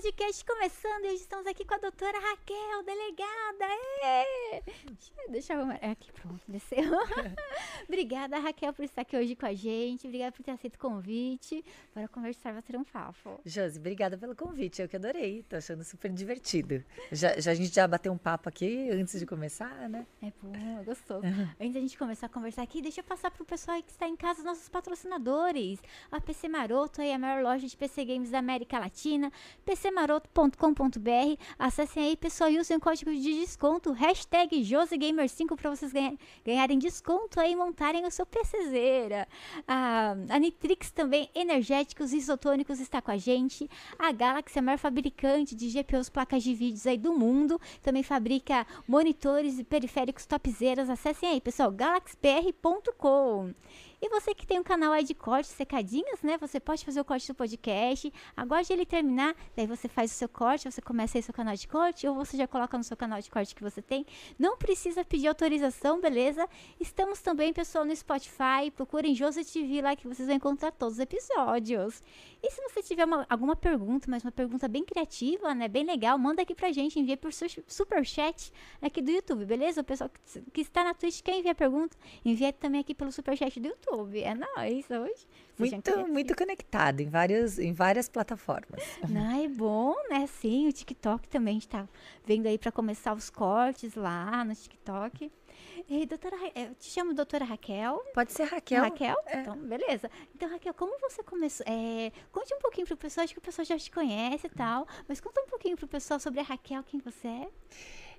podcast começando e hoje estamos aqui com a doutora Raquel, delegada. Deixa eu arrumar. Aqui, pronto, desceu. Obrigada, Raquel, por estar aqui hoje com a gente. Obrigada por ter aceito o convite para conversar, bater um papo. Josi, obrigada pelo convite. Eu que adorei. Tô achando super divertido. Já, já, a gente já bateu um papo aqui antes de começar, né? É bom, gostou. Antes da gente começar a conversar aqui, deixa eu passar para o pessoal que está em casa, nossos patrocinadores. A PC Maroto, aí a maior loja de PC Games da América Latina pcmaroto.com.br. Acessem aí, pessoal, e usem o código de desconto, hashtag JoseGamer5 para vocês ganha, ganharem desconto aí e montarem o seu PCzeira. A, a Nitrix também, energéticos isotônicos, está com a gente. A Galaxy, a maior fabricante de GPUs, placas de vídeos aí do mundo, também fabrica monitores e periféricos topzeiras. Acessem aí, pessoal, galaxypr.com. E você que tem um canal aí de cortes, secadinhas, né? Você pode fazer o corte do podcast. Agora de ele terminar, daí você faz o seu corte, você começa aí seu canal de corte, ou você já coloca no seu canal de corte que você tem. Não precisa pedir autorização, beleza? Estamos também, pessoal, no Spotify. Procurem José TV lá que vocês vão encontrar todos os episódios. E se você tiver uma, alguma pergunta, mas uma pergunta bem criativa, né? Bem legal, manda aqui pra gente, envia por super chat aqui do YouTube, beleza? O pessoal que, que está na Twitch quer enviar pergunta, envia também aqui pelo super chat do YouTube. YouTube. É nóis hoje. Muito, muito conectado em várias, em várias plataformas. Não, é bom, né? Sim, o TikTok também está vendo aí para começar os cortes lá no TikTok. E, doutora, eu te chamo doutora Raquel. Pode ser Raquel. Raquel? É. Então, beleza. Então, Raquel, como você começou? É, conte um pouquinho pro pessoal, acho que o pessoal já te conhece e tal, mas conta um pouquinho pro pessoal sobre a Raquel, quem você é.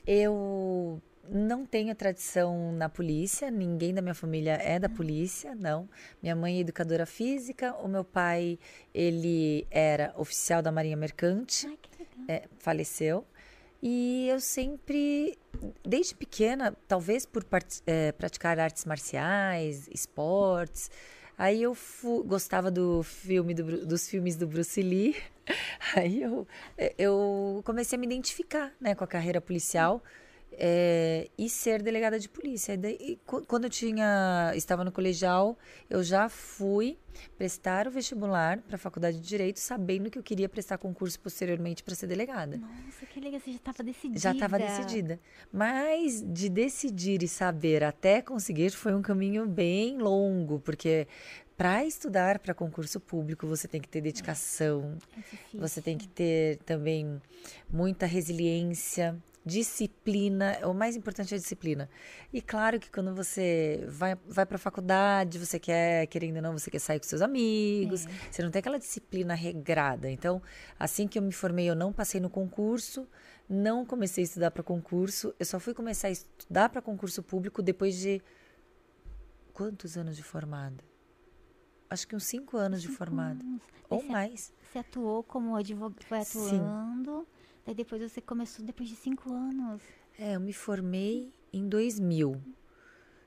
Eu não tenho tradição na polícia, ninguém da minha família é da polícia, não. Minha mãe é educadora física, o meu pai, ele era oficial da Marinha Mercante, Ai, é, faleceu. E eu sempre, desde pequena, talvez por é, praticar artes marciais, esportes, aí eu gostava do filme do, dos filmes do Bruce Lee, aí eu, eu comecei a me identificar né, com a carreira policial é, e ser delegada de polícia. E daí, quando eu tinha, estava no colegial, eu já fui prestar o vestibular para a faculdade de Direito, sabendo que eu queria prestar concurso posteriormente para ser delegada. Nossa, que legal, você já estava decidida. Já estava decidida. Mas de decidir e saber até conseguir foi um caminho bem longo, porque para estudar para concurso público você tem que ter dedicação, é você tem que ter também muita resiliência disciplina, o mais importante é a disciplina. E claro que quando você vai, vai para a faculdade, você quer, querendo ou não, você quer sair com seus amigos, é. você não tem aquela disciplina regrada. Então, assim que eu me formei, eu não passei no concurso, não comecei a estudar para concurso, eu só fui começar a estudar para concurso público depois de quantos anos de formada? Acho que uns cinco anos cinco de formada. Anos. Ou mais. Você atuou como advogado, foi atuando. Sim. Daí depois você começou depois de cinco anos. É, eu me formei em 2000.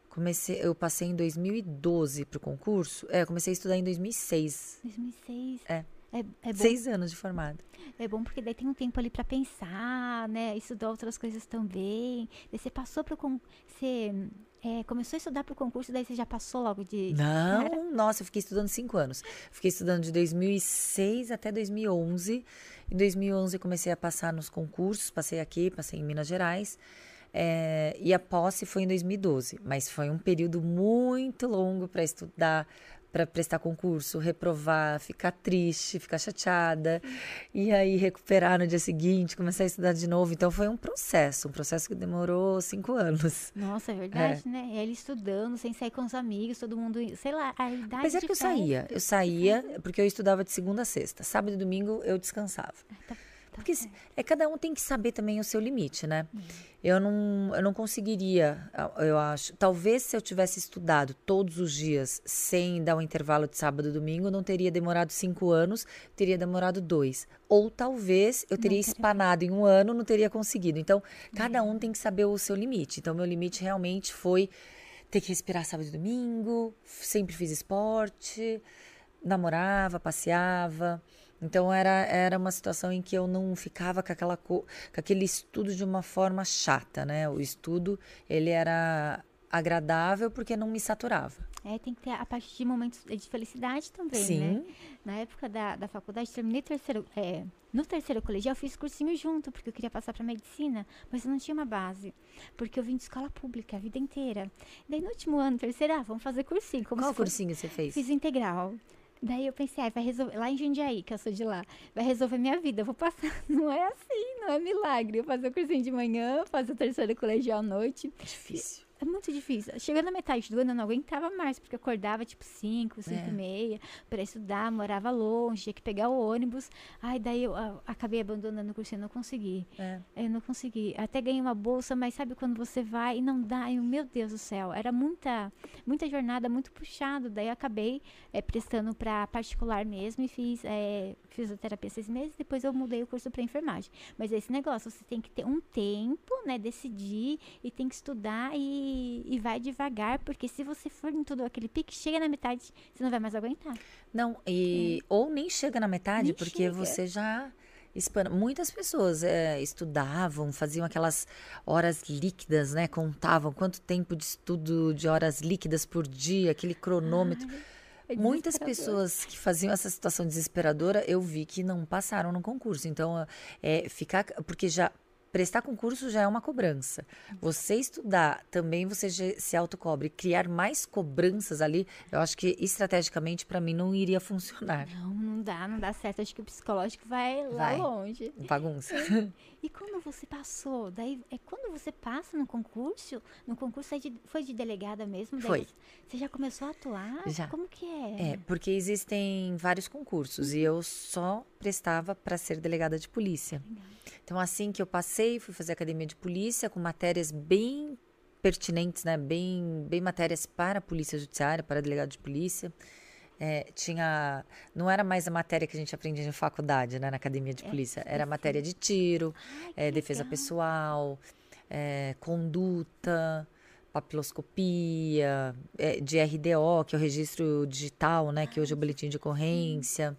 Comecei, eu passei em 2012 para o concurso. É, eu comecei a estudar em 2006. 2006. É. É, é. Seis anos de formado. É bom porque daí tem um tempo ali para pensar, né? Estudar outras coisas também. Daí você passou para você é, começou a estudar para o concurso, daí você já passou logo de. Não, nossa, eu fiquei estudando cinco anos. Fiquei estudando de 2006 até 2011. Em 2011 comecei a passar nos concursos, passei aqui, passei em Minas Gerais. É, e a posse foi em 2012, mas foi um período muito longo para estudar, para prestar concurso, reprovar, ficar triste, ficar chateada, e aí recuperar no dia seguinte, começar a estudar de novo. Então foi um processo, um processo que demorou cinco anos. Nossa, é verdade, é. né? Ele estudando, sem sair com os amigos, todo mundo, sei lá, a idade. Apesar que eu saía, eu saía porque eu estudava de segunda a sexta. Sábado e domingo eu descansava. Ah, tá. Porque é cada um tem que saber também o seu limite, né? Uhum. Eu não, eu não conseguiria, eu acho. Talvez se eu tivesse estudado todos os dias sem dar um intervalo de sábado e domingo, não teria demorado cinco anos, teria demorado dois. Ou talvez eu teria espanado em um ano, não teria conseguido. Então, cada um tem que saber o seu limite. Então, meu limite realmente foi ter que respirar sábado e domingo, sempre fiz esporte, namorava, passeava. Então era, era uma situação em que eu não ficava com, aquela, com aquele estudo de uma forma chata, né? O estudo, ele era agradável porque não me saturava. É, tem que ter a parte de momentos de felicidade também, Sim. né? Na época da, da faculdade, terminei terceiro, é, no terceiro colegial, eu fiz cursinho junto, porque eu queria passar para medicina, mas eu não tinha uma base, porque eu vim de escola pública a vida inteira. Daí no último ano, terceiro, ah, vamos fazer cursinho. Qual cursinho você fez? Fiz integral. Daí eu pensei, ah, vai resolver, lá em Jundiaí, que eu sou de lá, vai resolver minha vida, eu vou passar. Não é assim, não é milagre. Eu fazer o cursinho de manhã, fazer o terceiro colegial à noite. Difícil. É muito difícil. Chegando na metade do ano, eu não aguentava mais, porque eu acordava tipo 5, 5 É. e meia para estudar, morava longe, tinha que pegar o ônibus. Ai, daí eu ah, acabei abandonando o cursinho, não consegui. É. Eu não consegui. Até ganhei uma bolsa, mas sabe quando você vai e não dá? Eu, meu Deus do céu, era muita, muita jornada, muito puxado. Daí eu acabei eh, prestando para particular mesmo e fiz eh, fisioterapia seis meses. Depois eu mudei o curso para enfermagem. Mas esse negócio, você tem que ter um tempo, né? Decidir e tem que estudar e, e vai devagar, porque se você for em tudo aquele pique, chega na metade, você não vai mais aguentar. Não, e ou nem chega na metade, Nem porque chega. você já espana. Muitas pessoas é, estudavam, faziam aquelas horas líquidas, né? Contavam quanto tempo de estudo de horas líquidas por dia, aquele cronômetro. É Muitas pessoas que faziam essa situação desesperadora, eu vi que não passaram no concurso. Então, é, ficar. Porque já. Prestar concurso já é uma cobrança. Você estudar, também você se autocobre. Criar mais cobranças ali, eu acho que estrategicamente para mim não iria funcionar. Não, não dá, não dá certo. Acho que o psicológico vai lá Vai. longe. Bagunça. E quando você passou? Daí, é quando você passa no concurso, no concurso é de- foi de delegada mesmo? Foi. Você, você já começou a atuar? Já. Como que é? É, porque existem vários concursos e eu só prestava para ser delegada de polícia. Então, assim que eu passei, fui fazer academia de polícia com matérias bem pertinentes, né? Bem, bem matérias para a polícia judiciária, para delegado de polícia. É, tinha, não era mais a matéria que a gente aprendia na faculdade, né? Na academia de polícia. Era matéria de tiro, Ai, é, defesa legal. pessoal, é, conduta, papiloscopia, é, de RDO, que é o registro digital, né? Que hoje é o boletim de ocorrência,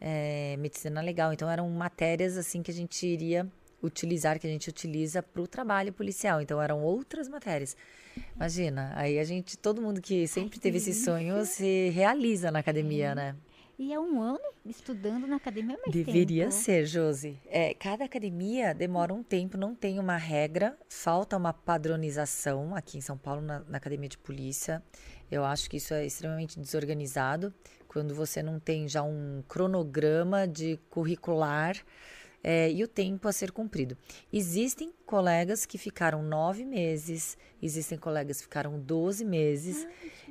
é, medicina legal. Então eram matérias assim que a gente iria utilizar, que a gente utiliza para o trabalho policial. Então eram outras matérias. Imagina, aí a gente, todo mundo que sempre que teve esse sonho se realiza na academia, né? E é um ano estudando na academia é mais Deveria tempo. ser, Josi. É, cada academia demora um tempo, não tem uma regra, falta uma padronização aqui em São Paulo, na, na academia de polícia. Eu acho que isso é extremamente desorganizado, quando você não tem já um cronograma de curricular é, e o tempo a ser cumprido. Existem colegas que ficaram nove meses, existem colegas que ficaram 12 meses,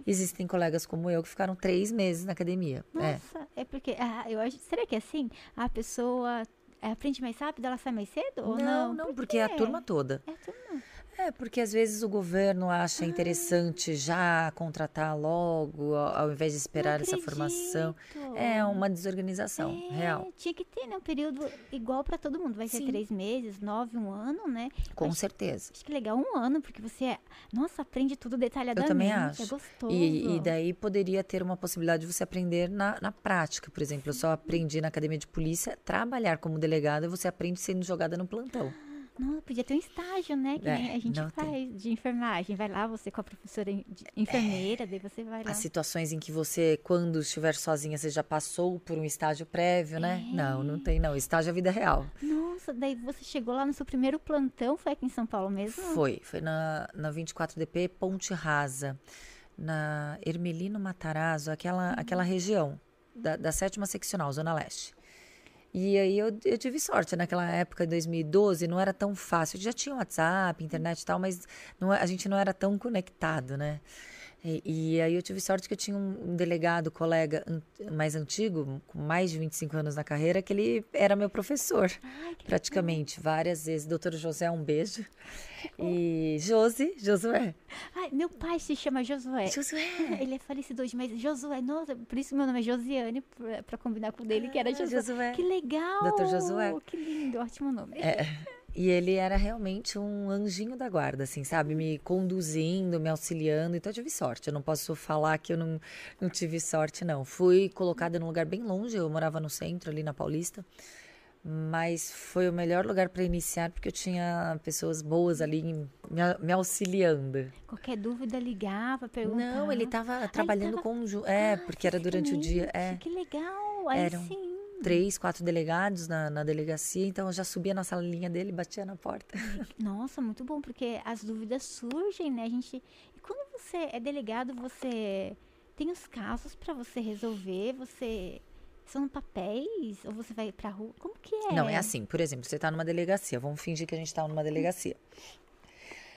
existem colegas como eu que ficaram três meses na academia. É. Nossa, é, porque. Ah, eu acho. Será que é assim? A pessoa é, aprende mais rápido, ela sai mais cedo? ou Não, não? não, Por porque é a turma toda. É a turma. É, porque às vezes o governo acha interessante já contratar logo, ao invés de esperar essa formação. É uma desorganização É, real. Tinha que ter, né? Um período igual pra todo mundo. Vai ser Sim. três meses, nove, um ano, né? Com Acho- certeza. Acho que legal um ano, porque você, é- nossa, aprende tudo detalhadamente. também É acho. gostoso. E, e daí poderia ter uma possibilidade de você aprender na, na prática. Por exemplo, eu só aprendi na academia de polícia trabalhar como delegada, você aprende sendo jogada no plantão. Não, podia ter um estágio, né? Que É, a gente faz tem. de enfermagem. Vai lá, você com a professora de- enfermeira, daí você vai lá. As situações em que você, quando estiver sozinha, você já passou por um estágio prévio, né? É. Não, não tem não. Estágio é vida real. Nossa, daí você chegou lá no seu primeiro plantão, foi aqui em São Paulo mesmo? Foi, foi na, na 24DP Ponte Rasa, na Ermelino Matarazzo, aquela, aquela região da, da sétima seccional, Zona Leste. E aí eu, eu tive sorte, naquela época, em 2012, não era tão fácil. Já tinha WhatsApp, internet e tal, mas não, é- a gente não era tão conectado, né? E, e aí eu tive sorte que eu tinha um, delegado, colega mais antigo, com mais de 25 anos na carreira, que ele era meu professor Ai, praticamente, várias vezes. Doutor José, um beijo. E Josi, Josué. Ai, meu pai se chama Josué. Josué. Ele é falecido hoje, mas Josué, nossa, por isso meu nome é Josiane, pra, pra combinar com o dele, que era Ah, Josué. Josué. Que legal! Dr. Josué. Que lindo, ótimo nome. É, e ele era realmente um anjinho da guarda, assim, sabe? Me conduzindo, me auxiliando. Então eu tive sorte. Eu não posso falar que eu não, não tive sorte, não. Fui colocada num lugar bem longe. Eu morava no centro, ali na Paulista. mas foi o melhor lugar para iniciar porque eu tinha pessoas boas ali me, me auxiliando. Qualquer dúvida ligava, perguntava. Não, ele estava trabalhando ah, ele tava... com é, ah, porque era durante o dia, é. Que legal. Aí Eram sim. Três, quatro delegados na, na delegacia, então eu já subia na salinha dele e batia na porta. Nossa, muito bom, porque as dúvidas surgem, né? A gente. E quando você é delegado, você tem os casos para você resolver, você são papéis? Ou você vai pra rua? Como que é? Não, é assim. Por exemplo, você tá numa delegacia. Vamos fingir que a gente tá numa delegacia.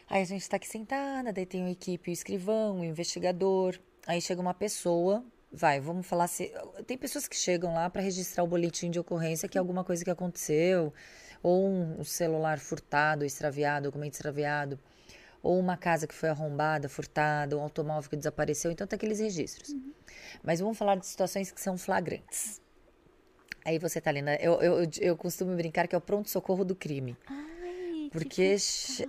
Aí a gente tá aqui sentada, daí tem uma equipe, o escrivão, o investigador. Aí chega uma pessoa, vai, vamos falar se. Tem pessoas que chegam lá para registrar o boletim de ocorrência, que é alguma coisa que aconteceu, ou um celular furtado, extraviado, documento extraviado, ou uma casa que foi arrombada, furtada, um automóvel que desapareceu. Então tem aqueles registros. Uhum. Mas vamos falar de situações que são flagrantes. Aí você tá né? Eu, eu, eu costumo brincar que é o pronto-socorro do crime. Ai, porque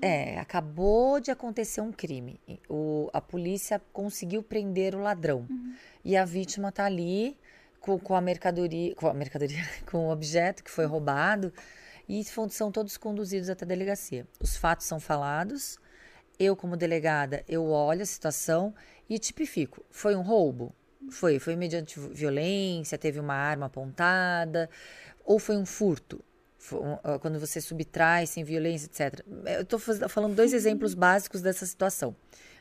é, acabou de acontecer um crime. O, a polícia conseguiu prender o ladrão. Uhum. E a vítima tá ali com, com a mercadoria, com a mercadoria, com o objeto que foi roubado. E são todos conduzidos até a delegacia. Os fatos são falados. Eu, como delegada, eu olho a situação e tipifico. Foi um roubo? Foi, foi mediante violência, teve uma arma apontada, ou foi um furto? Uh, quando você subtrai sem violência, etc. Eu estou falando dois exemplos básicos dessa situação.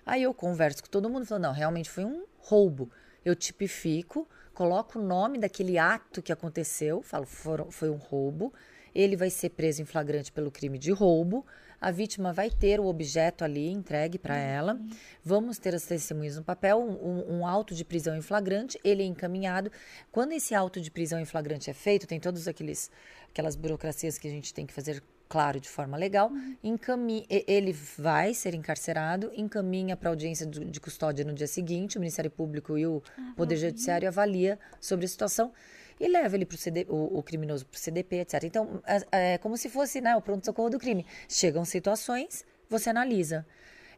Aí eu converso com todo mundo, falando, não, realmente foi um roubo. Eu tipifico, coloco o nome daquele ato que aconteceu, falo, foi um roubo. Ele vai ser preso em flagrante pelo crime de roubo a vítima vai ter o objeto ali entregue para uhum. ela. Vamos ter as testemunhas no papel, um, um, auto de prisão em flagrante, ele é encaminhado. Quando esse auto de prisão em flagrante é feito, tem todas aqueles aquelas burocracias que a gente tem que fazer claro, de forma legal, encaminha, ele vai ser encarcerado, encaminha para audiência de custódia no dia seguinte, o Ministério Público e o ah, Poder Judiciário avalia sobre a situação e leva ele pro CD, o, o criminoso para o CDP, etc. Então, é, é, como se fosse né, o pronto-socorro do crime. Chegam situações, você analisa.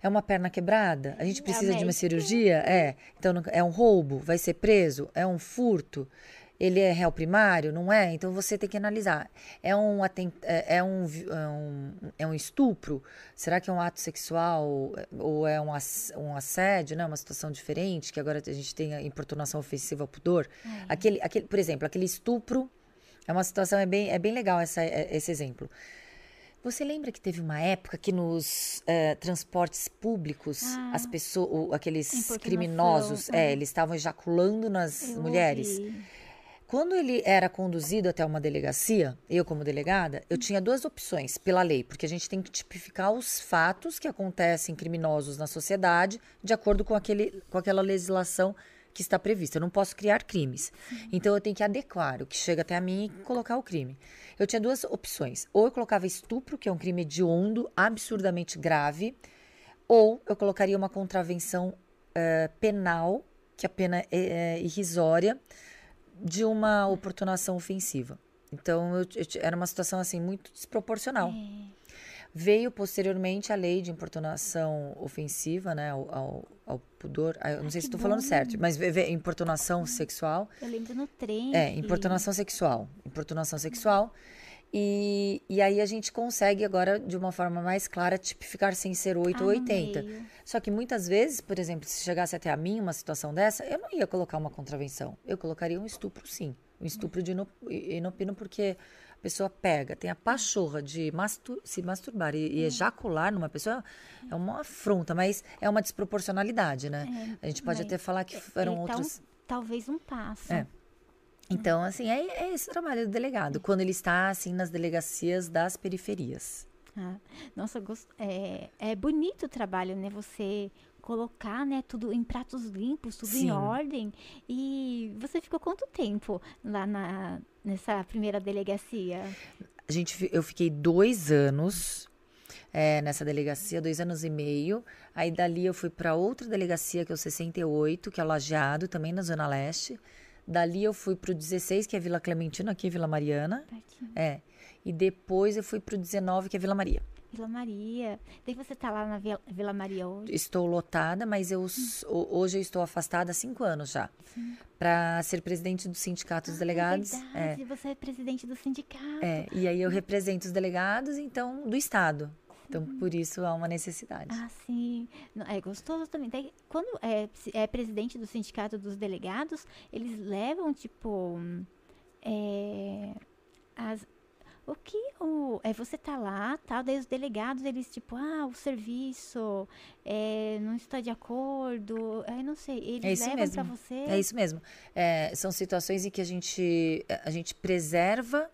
É uma perna quebrada? A gente precisa de uma cirurgia? É. Então, é um roubo? Vai ser preso? É um furto? Ele é réu primário, não é? Então você tem que analisar. É um, é, é um, é um, é um estupro? Será que é um ato sexual ou é um, um assédio, né? Uma situação diferente, que agora a gente tem a importunação ofensiva ao pudor. É. Aquele, aquele, por exemplo, aquele estupro é uma situação, é bem, é bem legal essa, é, esse exemplo. Você lembra que teve uma época que nos uh, transportes públicos, ah, as pessoas, aqueles criminosos, é, eles estavam ejaculando nas Eu mulheres? Ouvi. Quando ele era conduzido até uma delegacia, eu como delegada, eu tinha duas opções pela lei, porque a gente tem que tipificar os fatos que acontecem criminosos na sociedade de acordo com, aquele, com aquela legislação que está prevista. Eu não posso criar crimes. Então eu tenho que adequar o que chega até a mim e colocar o crime. Eu tinha duas opções. Ou eu colocava estupro, que é um crime hediondo, absurdamente grave, ou eu colocaria uma contravenção uh, penal, que a pena é, é irrisória de uma oportunação ofensiva. Então, eu, eu, era uma situação assim muito desproporcional. É. Veio posteriormente a lei de importunação ofensiva, né, ao, ao, ao pudor. Ah, eu não sei se estou falando certo, mas veio importunação sexual. Eu lembro no trem. É, importunação sexual. Importunação sexual. E, e aí a gente consegue agora, de uma forma mais clara, tipificar sem ser 8 ah, ou 80. Só que muitas vezes, por exemplo, se chegasse até a mim uma situação dessa, eu não ia colocar uma contravenção. Eu colocaria um estupro, sim. Um estupro de inopino, porque a pessoa pega, tem a pachorra de mastur se masturbar e, e, hum. ejacular numa pessoa, é uma afronta, mas é uma desproporcionalidade, né? É, a gente pode até falar que eram então, outros... Talvez um passo. É. Então, assim, é, é esse o trabalho do delegado, quando ele está, assim, nas delegacias das periferias. Ah, nossa, é, é bonito o trabalho, né? Você colocar, né, tudo em pratos limpos, tudo Sim. em ordem. E você ficou quanto tempo lá na, nessa primeira delegacia? A gente, eu fiquei dois anos é, nessa delegacia, dois anos e meio. Aí dali eu fui para outra delegacia, que é o 68, que é o Lajeado, também na Zona Leste. Dali eu fui pro 16, que é Vila Clementino, aqui Vila Mariana. Pertinho. É. E depois eu fui pro 19, que é Vila Maria. Vila Maria. Daí você tá lá na Vila, Vila Maria hoje? Estou lotada, mas eu, hum. hoje eu estou afastada há cinco anos já. Para ser presidente do Sindicato dos ah, Delegados. É verdade, é. você é presidente do sindicato. É, e aí eu represento os delegados, então, do Estado. Então, por isso há uma necessidade. Ah, sim. É gostoso também. Daí, quando é, é presidente do sindicato dos delegados, eles levam, tipo, é, as, o que o, é você tá lá, tal, daí os delegados, eles tipo, ah, o serviço é, não está de acordo, é, não sei, eles é levam para você. É isso mesmo. É, são situações em que a gente, a gente preserva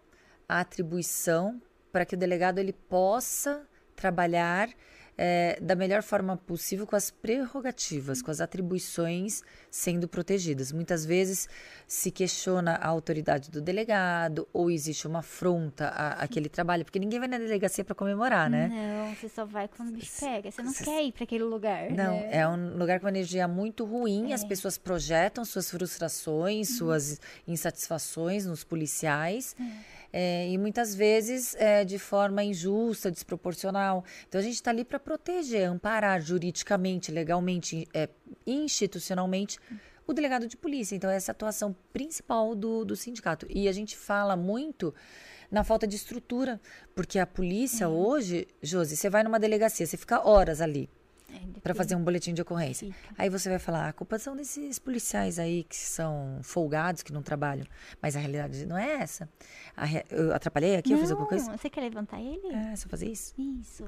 a atribuição para que o delegado ele possa trabalhar é, da melhor forma possível com as prerrogativas, com as atribuições sendo protegidas. Muitas vezes se questiona a autoridade do delegado ou existe uma afronta àquele trabalho, porque ninguém vai na delegacia para comemorar, né? Não, você só vai quando o bicho pega. Você não Cê... quer ir para aquele lugar. Não, né? é um lugar com uma energia muito ruim, é. as pessoas projetam suas frustrações, uhum. suas insatisfações nos policiais. É é, e muitas vezes é, de forma injusta, desproporcional. Então a gente está ali para proteger, amparar juridicamente, legalmente, é, institucionalmente o delegado de polícia. Então, essa é a atuação principal do, do sindicato. E a gente fala muito na falta de estrutura, porque a polícia uhum. hoje, Josi, você vai numa delegacia, você fica horas ali. É, para fazer um boletim de ocorrência. Aí você vai falar, a culpa são desses policiais aí que são folgados, que não trabalham. Mas a realidade não é essa. Re... Eu atrapalhei aqui? Não, eu fiz alguma coisa? Você quer levantar ele? É, só fazer isso? Isso.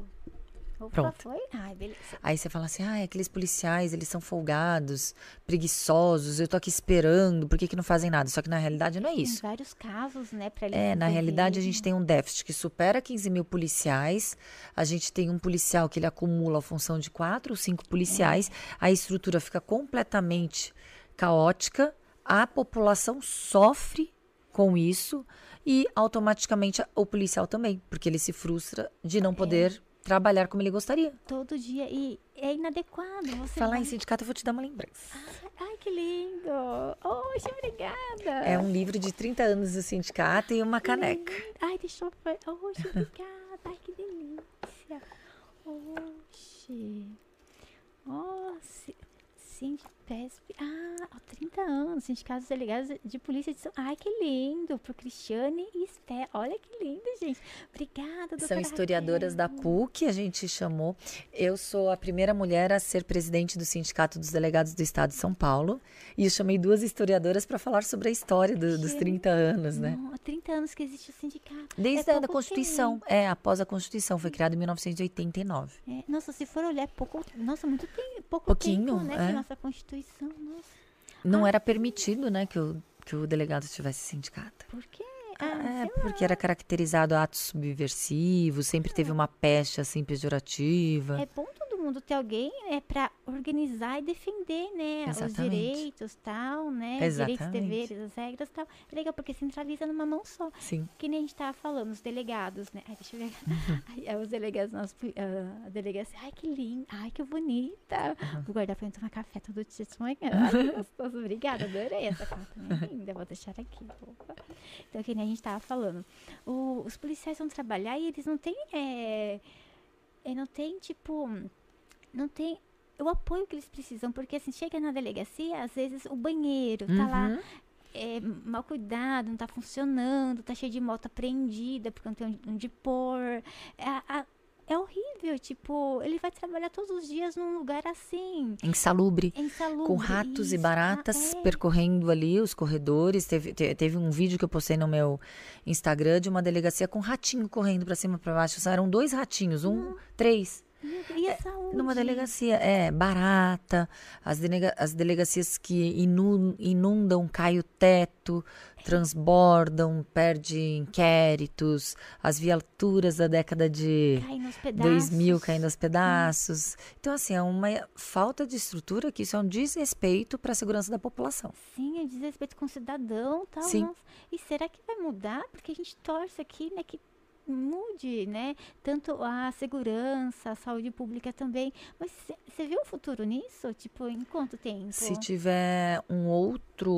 Opa, Pronto. foi? Ai, beleza. Aí você fala assim, ah, aqueles policiais, eles são folgados, preguiçosos, eu tô aqui esperando, por que, que não fazem nada? Só que na realidade não é isso. Tem vários casos, né, pra É, na realidade a gente tem um déficit que supera 15 mil policiais, a gente tem um policial que ele acumula a função de quatro ou cinco policiais, é. a estrutura fica completamente caótica, a população sofre com isso e automaticamente o policial também, porque ele se frustra de não é. poder trabalhar como ele gostaria. Todo dia. E é inadequado. Você Falar vai... em sindicato, eu vou te dar uma lembrança. Ai, que lindo! Oxe, obrigada! É um livro de 30 anos do sindicato e uma caneca. Ai, deixa eu ver. Oxe, obrigada! Ai, que delícia! Oxe! Oxe! Sindipesp. Ah, há 30 anos. Sindicatos Delegados de Polícia de São Ai, que lindo. Pro Cristiane e Esté. Olha que lindo, gente. Obrigada, doutora São historiadoras Raquel. da PUC, a gente chamou. Eu sou a primeira mulher a ser presidente do Sindicato dos Delegados do Estado de São Paulo. E eu chamei duas historiadoras para falar sobre a história do, dos 30 anos, né? Há 30 anos que existe o sindicato. Desde é a Constituição. Tempo. É, após a Constituição. Foi criado em 1989. É, nossa, se for olhar, pouco. Nossa, muito tempo. Pouco Pouquinho, tempo, né? É. Que nossa Constituição, nossa. Não ah, era permitido, né, que o, que o delegado tivesse sindicato. Por quê? Ah, é, porque era caracterizado atos subversivos, sempre teve uma peste assim pejorativa. É bom mundo ter alguém né, para organizar e defender né, os direitos tal, né? Exatamente. Direitos, deveres, as regras tal. É legal, porque centraliza numa mão só. Sim. Que nem a gente estava falando, os delegados, né? Ai, deixa eu ver. Uhum. os delegados, nós, uh, a delegacia, ai, que linda, ai, que bonita. Uhum. Vou guardar para tomar café todo dia de manhã. gostoso, obrigada, adorei essa também. Linda, vou deixar aqui. Opa. Então, que nem a gente estava falando. O, os policiais vão trabalhar e eles não têm. É, é, não tem, tipo não tem o apoio que eles precisam, porque assim, chega na delegacia, às vezes o banheiro tá lá uhum. é, mal cuidado, não tá funcionando, tá cheio de moto apreendida, porque não tem onde pôr. É, a, é horrível, tipo, ele vai trabalhar todos os dias num lugar assim. Insalubre. Insalubre com ratos isso. e baratas ah, é. percorrendo ali os corredores. Teve, teve um vídeo que eu postei no meu Instagram de uma delegacia com um ratinho correndo para cima e pra baixo. Eram dois ratinhos, um, hum. três. E a saúde? Numa delegacia, é, barata, as, delega, as delegacias que inundam, cai o teto, transbordam, perde inquéritos, as viaturas da década de 2000 caindo aos pedaços. Então, assim, é uma falta de estrutura que isso é um desrespeito para a segurança da população. Sim, é desrespeito com o cidadão tal. Sim. E será que vai mudar? Porque a gente torce aqui, né, que mude, né? Tanto a segurança, a saúde pública também. Mas você vê um futuro nisso? Tipo, em quanto tempo? Se tiver um outro,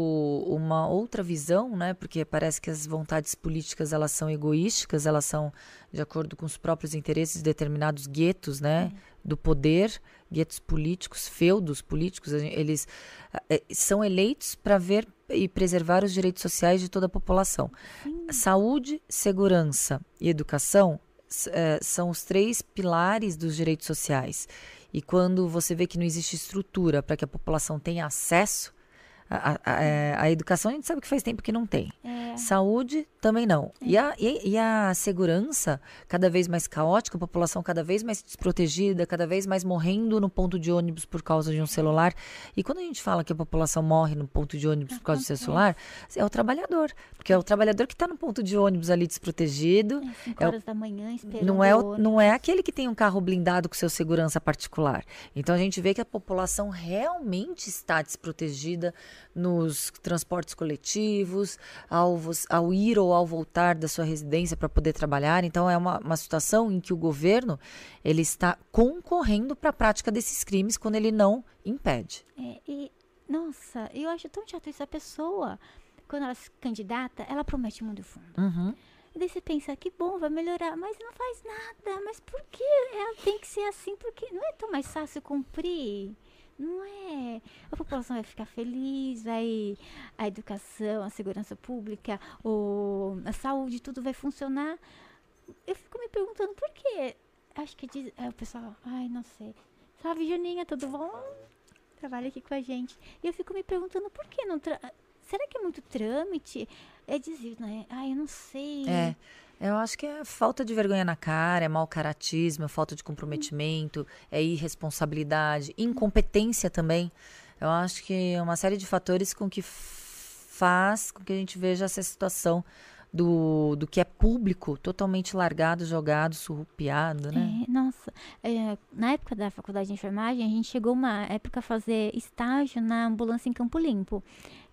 uma outra visão, né? Porque parece que as vontades políticas elas são egoísticas, elas são de acordo com os próprios interesses de determinados guetos, né? É. Do poder, guetos políticos, feudos políticos, eles é, são eleitos para ver e preservar os direitos sociais de toda a população. Sim. Saúde, segurança e educação é, são os três pilares dos direitos sociais. E quando você vê que não existe estrutura para que a população tenha acesso, a, a, é, a, educação a gente sabe que faz tempo que não tem. É. Saúde também não. É. E, a, e, e, a segurança cada vez mais caótica, a população cada vez mais desprotegida, cada vez mais morrendo no ponto de ônibus por causa de um celular. E quando a gente fala que a população morre no ponto de ônibus por causa do seu celular, é o trabalhador. Porque é o trabalhador que está no ponto de ônibus ali desprotegido. É, cinco horas da manhã esperando não é, o, não é aquele que tem um carro blindado com seu segurança particular. Então a gente vê que a população realmente está desprotegida nos transportes coletivos, ao, ao ir ou ao voltar da sua residência para poder trabalhar. Então é uma, uma situação em que o governo ele está concorrendo para a prática desses crimes quando ele não impede. É, e, nossa, eu acho tão chato isso. A pessoa, quando ela se candidata, ela promete mundo fundo. Uhum. E daí você pensa, que bom, vai melhorar, mas não faz nada. Mas por que ela tem que ser assim? Porque não é tão mais fácil cumprir? Não é. A população vai ficar feliz, vai. A educação, a segurança pública, o, a saúde, tudo vai funcionar. Eu fico me perguntando por quê. Acho que diz, é, o pessoal, ai, não sei. Salve, Juninha, tudo bom? Trabalha aqui com a gente. E eu fico me perguntando por que não. Será que é muito trâmite? É dizer, né? Ai, eu não sei. É. Eu acho que é falta de vergonha na cara, é mau caratismo, é falta de comprometimento, é irresponsabilidade, incompetência também. Eu acho que é uma série de fatores com que faz com que a gente veja essa situação do, do que é público totalmente largado, jogado, surrupiado, né? É, nossa, é, na época da faculdade de enfermagem, a gente chegou uma época a fazer estágio na ambulância em Campo Limpo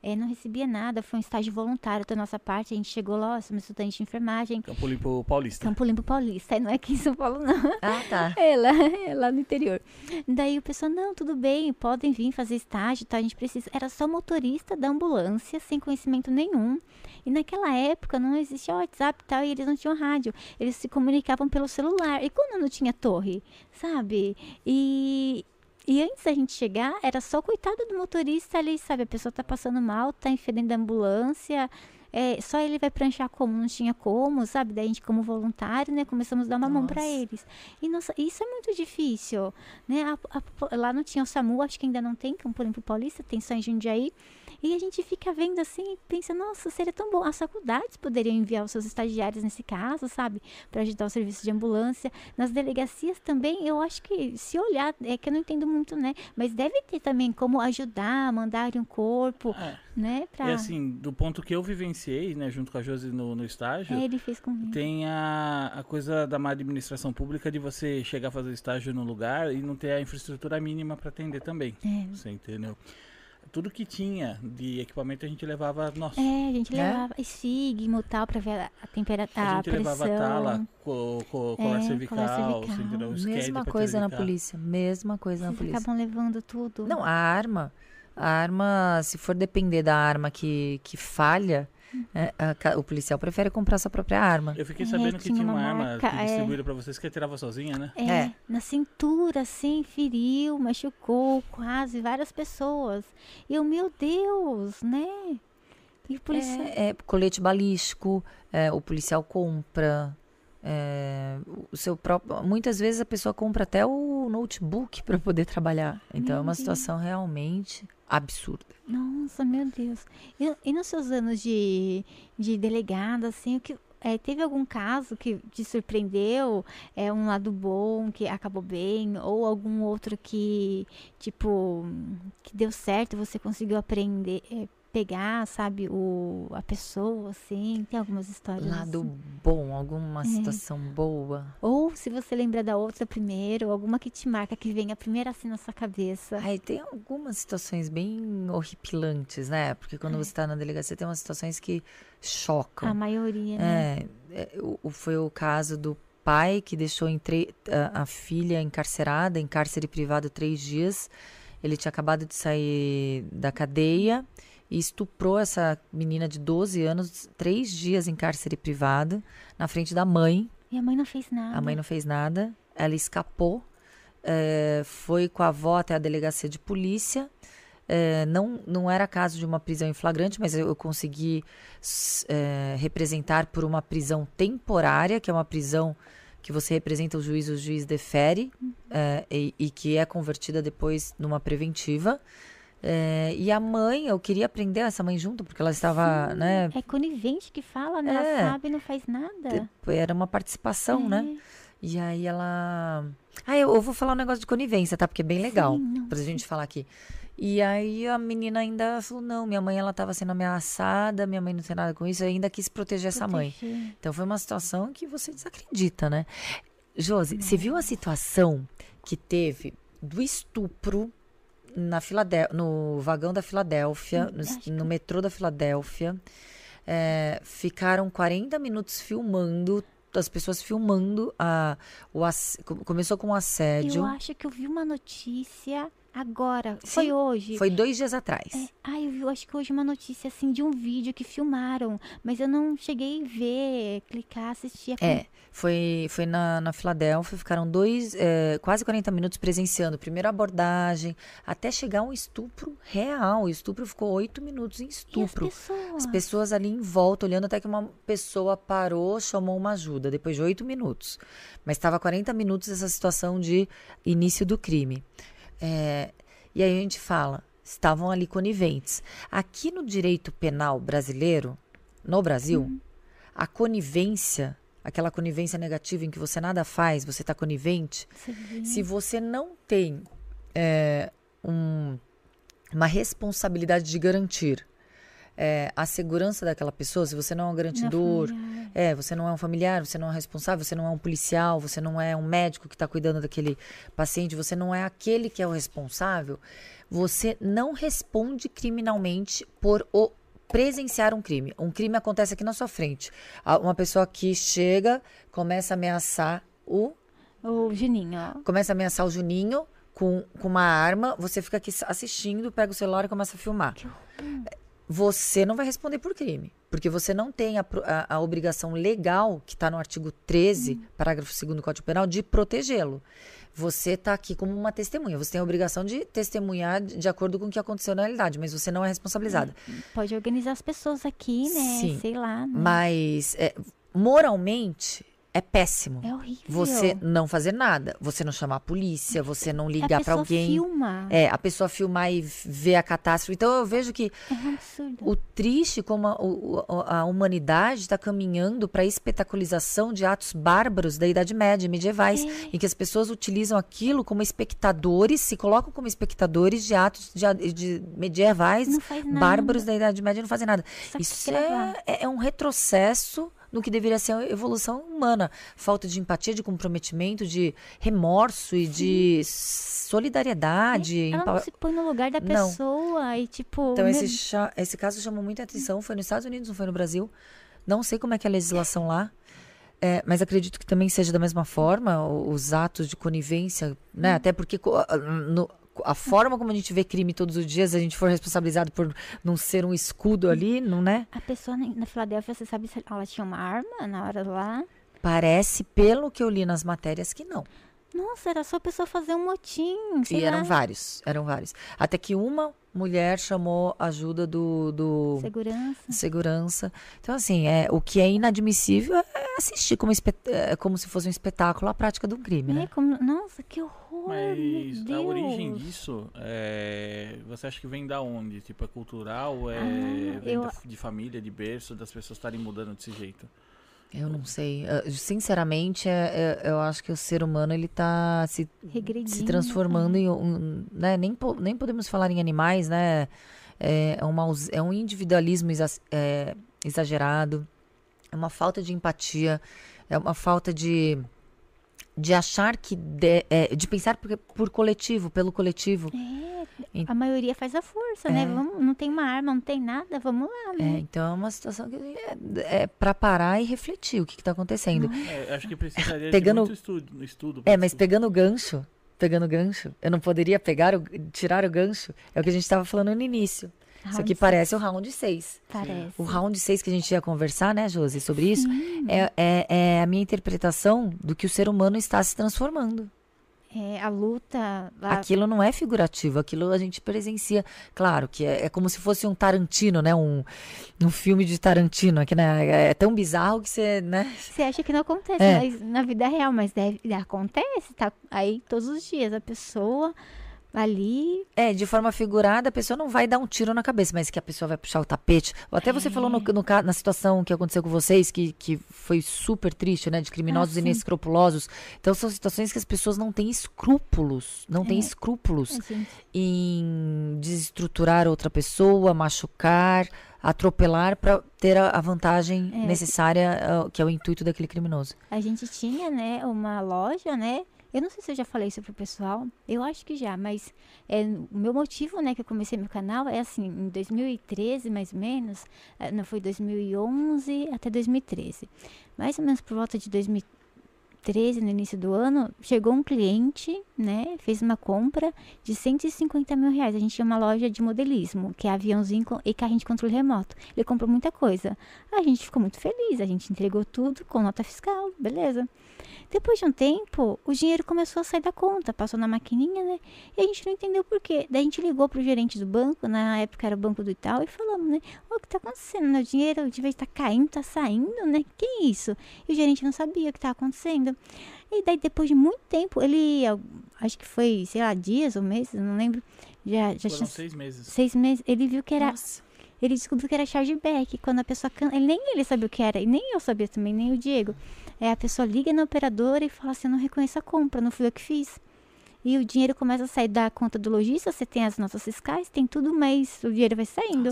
é, não recebia nada, foi um estágio voluntário da nossa parte. A gente chegou lá, somos estudante de enfermagem. Campo Limpo Paulista. Campo Limpo Paulista, não é aqui em São Paulo, não. Ah, tá. É lá, é lá no interior. Daí o pessoal, não, tudo bem, podem vir fazer estágio, tá? A gente precisa. Era só motorista da ambulância, sem conhecimento nenhum. E naquela época não existia WhatsApp e tal, e eles não tinham rádio. Eles se comunicavam pelo celular. E quando não tinha torre, sabe? E e antes da gente chegar, era só coitado do motorista ali, sabe? A pessoa tá passando mal, tá enferendo a ambulância. É, só ele vai pranchar como não tinha como, sabe? Daí a gente, como voluntário, né, começamos a dar uma nossa. mão para eles. E nossa, isso é muito difícil, né? A, a, lá não tinha o SAMU, acho que ainda não tem, Campo Limpo Paulista, tem só em Jundiaí. E a gente fica vendo assim e pensa, nossa, seria tão bom. As faculdades poderiam enviar os seus estagiários nesse caso, sabe? Para ajudar o serviço de ambulância. Nas delegacias também, eu acho que se olhar, é que eu não entendo muito, né? Mas deve ter também como ajudar, mandar um corpo, é. né? Pra... E assim, do ponto que eu vivenciei, né, junto com a Josi no, no estágio, é, ele fez comigo. tem a, a coisa da má administração pública de você chegar a fazer estágio no lugar e não ter a infraestrutura mínima para atender também. É. Você entendeu? Tudo que tinha de equipamento a gente levava nosso. É, a gente né? levava estigma e tal para ver a, temperatura, a, a gente pressão. levava tala, co, co, colar, é, cervical, colar cervical. Mesma coisa na polícia, mesma coisa Vocês na polícia. acabam levando tudo. Não, a arma, a arma, se for depender da arma que, que falha, é, a, o policial prefere comprar sua própria arma. Eu fiquei sabendo é, que tinha uma, uma arma que distribuíram é, para vocês que atirava sozinha, né? É, é, na cintura, assim, feriu, machucou quase várias pessoas. E eu, meu Deus, né? E o policial... É, é colete balístico, é, o policial compra. É, o seu próprio, muitas vezes a pessoa compra até o notebook para poder trabalhar. Então meu é uma Deus. situação realmente absurda. Nossa, meu Deus. E, e nos seus anos de, de delegada, assim, o que, é, teve algum caso que te surpreendeu? É um lado bom que acabou bem? Ou algum outro que, tipo, que deu certo, você conseguiu aprender, é, pegar, sabe, o, a pessoa, assim. Tem algumas histórias. Lado assim. bom, alguma é. situação boa. Ou se você lembra da outra primeiro, alguma que te marca, que vem a primeira assim na sua cabeça. Aí tem algumas situações bem horripilantes, né? Porque quando é. você está na delegacia, tem umas situações que chocam. A maioria, né? É, é, o, foi o caso do pai que deixou a, a, filha encarcerada, em cárcere privado três dias. Ele tinha acabado de sair da cadeia e estuprou essa menina de 12 anos, três dias em cárcere privado, na frente da mãe. E a mãe não fez nada. A mãe não fez nada. Ela escapou, é, foi com a avó até a delegacia de polícia. É, não, não era caso de uma prisão em flagrante, mas eu, eu consegui é, representar por uma prisão temporária, que é uma prisão que você representa o juiz, o juiz defere, uhum. e, e, que é convertida depois numa preventiva. É, e a mãe, eu queria aprender essa mãe junto, porque ela estava, Sim, né? É conivente que fala, né? É, ela sabe e não faz nada. Era uma participação, né? É. E aí ela. Ah, eu, eu, vou falar um negócio de conivência, tá? Porque é bem legal Sim, pra gente falar aqui. E aí a menina ainda falou: não, minha mãe ela estava sendo ameaçada, minha mãe não tem nada com isso, eu ainda quis proteger essa mãe. Então foi uma situação que você desacredita, né? Josi, você viu a situação que teve do estupro na Filadel no vagão da Filadélfia, no, no metrô da Filadélfia? É, ficaram 40 minutos filmando as pessoas filmando a, o começou com um assédio. Eu acho que eu vi uma notícia Agora, Sim, foi hoje. Foi dois dias atrás. É, ah, eu vi, acho que hoje uma notícia assim de um vídeo que filmaram, mas eu não cheguei a ver, clicar, assistir. É, foi, foi na, na Filadélfia, ficaram dois, é, quase 40 minutos presenciando primeira abordagem, até chegar um estupro real. O estupro ficou oito minutos em estupro. as pessoas? As pessoas ali em volta, olhando até que uma pessoa parou, chamou uma ajuda, depois de oito minutos. Mas estava 40 minutos essa situação de início do crime. É, e aí a gente fala, estavam ali coniventes. Aqui no direito penal brasileiro, no Brasil, uhum. a conivência, aquela conivência negativa em que você nada faz, você está conivente, Sim. se você não tem é, um, uma responsabilidade de garantir é, a segurança daquela pessoa, se você não é um garantidor, é, você não é um familiar, você não é um responsável, você não é um policial, você não é um médico que está cuidando daquele paciente, você não é aquele que é o responsável, você não responde criminalmente por o presenciar um crime. Um crime acontece aqui na sua frente. Uma pessoa que chega, começa a ameaçar o. O Juninho. Começa a ameaçar o Juninho com, com uma arma, você fica aqui assistindo, pega o celular e começa a filmar. Você não vai responder por crime. Porque você não tem a, a, a obrigação legal, que está no artigo 13, hum. parágrafo 2 do Código Penal, de protegê-lo. Você está aqui como uma testemunha. Você tem a obrigação de testemunhar de acordo com o que aconteceu na realidade, mas você não é responsabilizada. Pode organizar as pessoas aqui, né? Sim, Sei lá. Né? Mas, é, moralmente, é péssimo. É horrível. Você não fazer nada, você não chamar a polícia, você não ligar para alguém. Filma. É, a pessoa filmar e ver a catástrofe. Então eu vejo que é um o triste como a, a, a humanidade está caminhando para a espetacularização de atos bárbaros da Idade Média, medievais, é. em que as pessoas utilizam aquilo como espectadores, se colocam como espectadores de atos de, de medievais, bárbaros da Idade Média e não fazem nada. Isso é, é um retrocesso no que deveria ser a evolução humana. Falta de empatia, de comprometimento, de remorso e Sim. de solidariedade. Ela não se põe no lugar da pessoa não. e tipo... Então esse, esse caso chamou muita atenção, foi nos Estados Unidos, não foi no Brasil. Não sei como é que é a legislação lá. É, mas acredito que também seja da mesma forma os atos de conivência, né? Hum. Até porque no, a forma como a gente vê crime todos os dias, a gente for responsabilizado por não ser um escudo ali, não né? A pessoa na Filadélfia, você sabe se ela tinha uma arma na hora lá? Parece, pelo que eu li nas matérias, que não. Nossa, era só a pessoa fazer um motim. e eram vários, eram vários. Até que uma mulher chamou ajuda do, do segurança. segurança. Então, assim, é, o que é inadmissível é assistir como, é, como se fosse um espetáculo a prática um crime, é, né? Como, nossa, que horror! Mas a origem disso, é, você acha que vem da onde? Tipo, é cultural? É, ah, vem eu... de família, de berço, das pessoas estarem mudando desse jeito? Eu não sei. Sinceramente, é, é, eu acho que o ser humano ele está se, se transformando né? em um, né? nem, nem podemos falar em animais, né? É, é uma, é um individualismo exa, é, exagerado, é uma falta de empatia, é uma falta de de achar que de, é, de pensar por, por, coletivo, pelo coletivo. É, a maioria faz a força, né? é. né? Vamos, não tem uma arma, não tem nada, vamos lá, né? É, então é uma situação que é, é para parar e refletir o que está acontecendo. É, acho que precisaria pegando, de muito estudo. estudo é, mas pegando o gancho, pegando o gancho, eu não poderia pegar o, tirar o gancho, é o que a gente estava falando no início. Round Isso aqui seis. parece o round 6. Parece. O round 6 que a gente ia conversar, né, Josi, sobre isso, é, é, é, a minha interpretação do que o ser humano está se transformando. É, a luta. A... Aquilo não é figurativo, aquilo a gente presencia. Claro que é, é, como se fosse um Tarantino, né? Um, um filme de Tarantino, que né? é tão bizarro que você. Né? Você acha que não acontece é. na vida real, mas deve, acontece, tá aí todos os dias. A pessoa ali. É, de forma figurada, a pessoa não vai dar um tiro na cabeça, mas que a pessoa vai puxar o tapete. Ou até você é. falou no, no, na situação que aconteceu com vocês, que, que foi super triste, né? De criminosos ah, inescrupulosos. Então são situações que as pessoas não têm escrúpulos. Não é. têm escrúpulos é, em desestruturar outra pessoa, machucar, atropelar para ter a, a vantagem é. necessária, uh, que é o intuito daquele criminoso. A gente tinha, né, uma loja, né? Eu não sei se eu já falei isso pro pessoal, eu acho que já, mas é, o meu motivo, né, que eu comecei meu canal é assim, em 2013, mais ou menos, é, não foi 2011 até 2013. Mais ou menos por volta de 2013, no início do ano, chegou um cliente, né, fez uma compra de 150 mil reais. A gente tinha uma loja de modelismo, que é aviãozinho e carrinho de controle remoto. Ele comprou muita coisa. A gente ficou muito feliz, a gente entregou tudo com nota fiscal, beleza. Depois de um tempo, o dinheiro começou a sair da conta, passou na maquininha, né? E a gente não entendeu por quê. Daí a gente ligou pro gerente do banco, na época era o Banco do Itaú, e falamos, né? O que tá acontecendo? O dinheiro de vez tá caindo, tá saindo, né? Que isso? E o gerente não sabia o que tá acontecendo. E daí, depois de muito tempo, ele, acho que foi, sei lá, dias ou meses, não lembro. Já, já Foram tinha seis meses. Seis meses. Ele viu que era. Nossa. Ele descobriu que era chargeback. Quando a pessoa. Can... Ele, nem ele sabia o que era. E nem eu sabia também, nem o Diego. É, a pessoa liga na operadora e fala assim: eu não reconheço a compra, não fui eu que fiz. E o dinheiro começa a sair da conta do lojista, você tem as notas fiscais, tem tudo, mas o dinheiro vai saindo.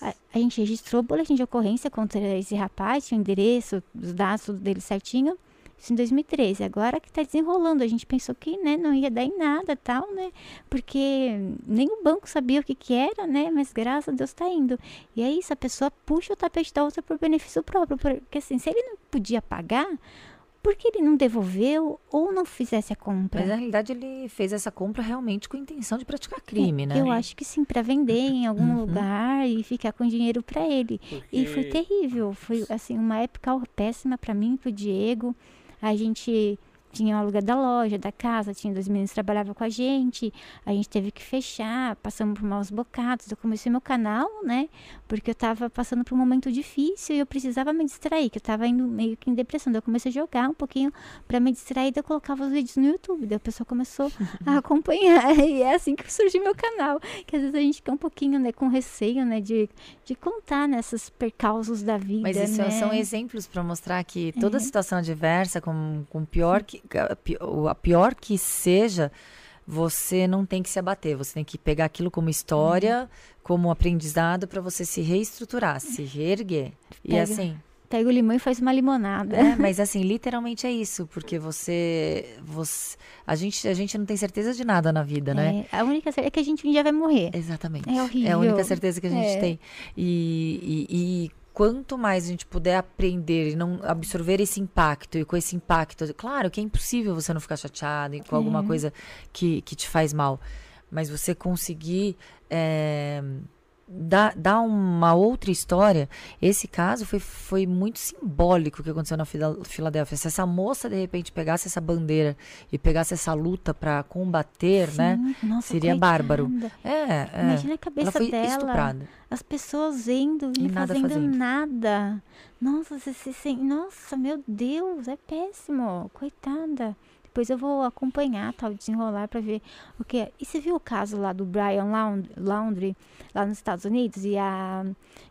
A, a, gente registrou o boletim de ocorrência contra esse rapaz, tinha o endereço, os dados dele certinho. Isso em 2013. Agora que está desenrolando, a gente pensou que né, não ia dar em nada tal, né? Porque nem o banco sabia o que, que era, né? Mas graças a Deus está indo. E é isso, a pessoa puxa o tapete da outra por benefício próprio. Porque assim, se ele não podia pagar, por que ele não devolveu ou não fizesse a compra? Mas na realidade ele fez essa compra realmente com a intenção de praticar crime, é, né? Eu acho que sim, para vender em algum uhum. lugar e ficar com dinheiro para ele. Porque... E foi terrível, foi assim uma época péssima para mim, para o Diego. A gente tinha o aluguel da loja, da casa, tinha dois meninos que trabalhavam com a gente, a gente teve que fechar, passamos por maus bocados. Eu comecei meu canal, né? Porque eu tava passando por um momento difícil e eu precisava me distrair, que eu tava indo meio que em depressão. Daí eu comecei a jogar um pouquinho para me distrair, daí eu colocava os vídeos no YouTube, daí a pessoa começou a acompanhar. E é assim que surgiu meu canal. Que às vezes a gente fica um pouquinho, né, com receio, né, de, de contar nessas percausos da vida. Mas isso né? são exemplos para mostrar que toda é. situação adversa, com, com pior que a pior que seja, você não tem que se abater, você tem que pegar aquilo como história, uhum. como aprendizado para você se reestruturar, se reerguer. Pega, e assim. Pega o limão e faz uma limonada. É, mas assim, literalmente é isso, porque você, você a gente a gente não tem certeza de nada na vida, né? É, a única certeza é que a gente um dia vai morrer. Exatamente. É horrível. É a única certeza que a gente é. tem. E, e, e quanto mais a gente puder aprender e não absorver esse impacto, e com esse impacto, claro que é impossível você não ficar chateado com alguma é. coisa que, que te faz mal, mas você conseguir. É, dá, dá uma outra história. Esse caso foi, foi muito simbólico o que aconteceu na Filadélfia. Se essa moça, de repente, pegasse essa bandeira e pegasse essa luta para combater, Sim, né? Nossa, seria coitada. bárbaro. É, é. Imagina a cabeça Ela foi dela. Estuprada. As pessoas indo e, nada fazendo, fazendo, nada. Nossa, você, você, nossa, meu Deus, é péssimo. Coitada. Depois eu vou acompanhar, tal, desenrolar para ver o que é. E você viu o caso lá do Brian Laundry, lá nos Estados Unidos, e a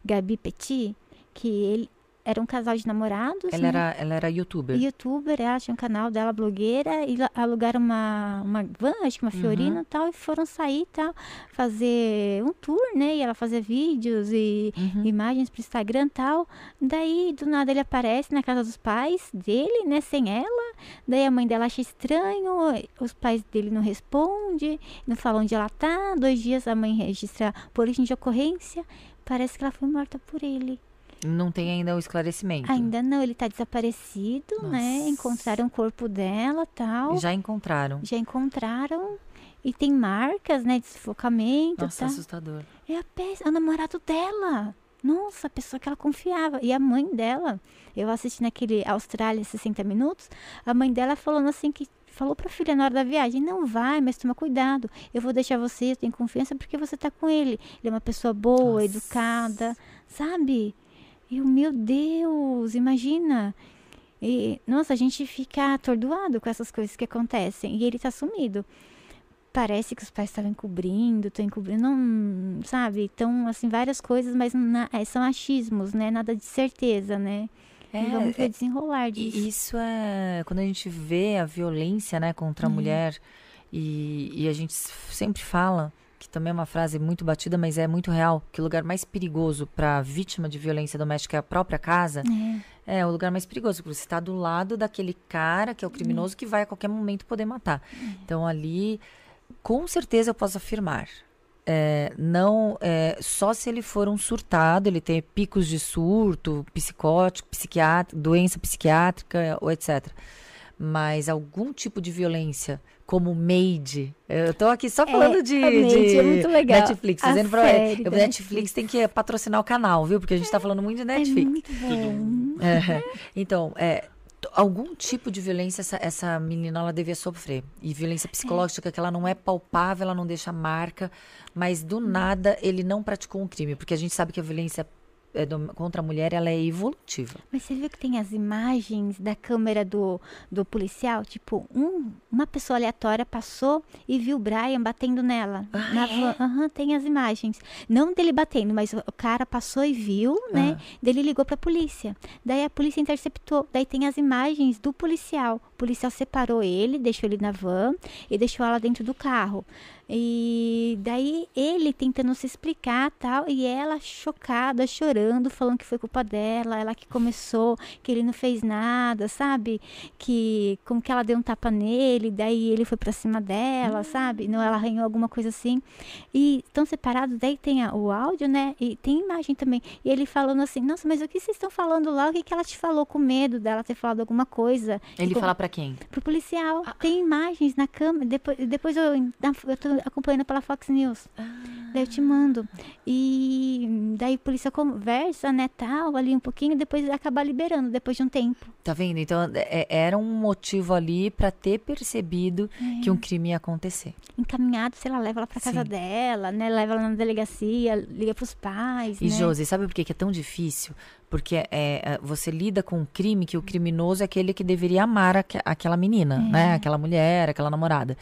Gabi Petit, que ele, era um casal de namorados. Ela, né? era, ela era youtuber. Youtuber, ela tinha um canal dela, blogueira, e alugaram uma, uma van, acho que uma Fiorina uhum. e tal, e foram sair e tal, fazer um tour, né? E ela fazia vídeos e uhum. imagens pro Instagram e tal. Daí, do nada, ele aparece na casa dos pais dele, né? Sem ela. Daí a mãe dela acha estranho, os pais dele não respondem, não falam onde ela tá. Dois dias a mãe registra boletim de ocorrência. Parece que ela foi morta por ele. Não tem ainda o esclarecimento. Ainda não, ele está desaparecido, né? Nossa. né? Encontraram o corpo dela tal. Já encontraram. Já encontraram. E tem marcas, né, de sufocamento. Nossa, tá? assustador. É a, é o namorado dela. Nossa, a pessoa que ela confiava. E a mãe dela, eu assisti naquele Austrália 60 Minutos, a mãe dela falando assim que falou para a filha na hora da viagem: não vai, mas toma cuidado. Eu vou deixar você, eu tenho confiança porque você está com ele. Ele é uma pessoa boa, Nossa. educada, sabe? E o meu Deus, imagina. E, nossa, a gente fica atordoado com essas coisas que acontecem. E ele está sumido parece que os pais estavam encobrindo, estão encobrindo, não, sabe? Então, assim, várias coisas, mas na, é, são achismos, né? Nada de certeza, né? É, e vamos ver é, desenrolar disso. Isso é quando a gente vê a violência, né, contra a uhum. mulher e, e a gente sempre fala que também é uma frase muito batida, mas é muito real, que o lugar mais perigoso para vítima de violência doméstica é a própria casa. É. é o lugar mais perigoso, porque você está do lado daquele cara que é o criminoso uhum. que vai a qualquer momento poder matar. Uhum. Então ali com certeza eu posso afirmar. É, não é, só se ele for um surtado, ele tem picos de surto, psicótico, psiquiátrico, doença psiquiátrica ou etc. Mas algum tipo de violência, como Made, eu tô aqui só é, falando é, de, de é muito legal. Netflix, dizendo pra série eu, Netflix, Netflix tem que patrocinar o canal, viu? Porque a gente tá falando muito de é Netflix. É muito bom. É, então, é, algum tipo de violência essa, essa menina ela devia sofrer. E violência psicológica, é. que ela não é palpável, ela não deixa marca, mas do nada ele não praticou um crime. Porque a gente sabe que a violência é, do, contra a mulher ela é evolutiva. Mas você viu que tem as imagens da câmera do, do policial? Tipo, um, uma pessoa aleatória passou e viu o Brian batendo nela. Ah, na é? Uhum, tem as imagens. Não dele batendo, mas o cara passou e viu, né? Ah. Daí ele ligou pra polícia. Daí a polícia interceptou. Daí tem as imagens do policial. O policial separou ele, deixou ele na van e deixou ela dentro do carro. E daí ele tentando se explicar tal, e ela chocada, chorando, falando que foi culpa dela, ela que começou, que ele não fez nada, sabe? Que como que ela deu um tapa nele, daí ele foi pra cima dela, hum. sabe? Não, ela arranhou alguma coisa assim. E estão separados, daí tem a, o áudio, né? E tem imagem também. E ele falando assim, nossa, mas o que vocês estão falando lá? O que, que ela te falou com medo dela ter falado alguma coisa? Ele fala para quem? Pro policial. Ah. Tem imagens na câmera. Depois, depois eu, eu tô acompanhando pela Fox News. Ah. Daí eu te mando. E daí a polícia conversa, né, tal, ali um pouquinho, depois acaba liberando, depois de um tempo. Tá vendo? Então, é, era um motivo ali para ter percebido é. que um crime ia acontecer. Encaminhado, sei lá, leva ela pra casa Sim. dela, né, leva ela na delegacia, liga pros pais, E, né? Josi, sabe por que é tão difícil? Porque é, é, você lida com um crime que o criminoso é aquele que deveria amar aqu aquela menina, é. né? Aquela mulher, aquela namorada.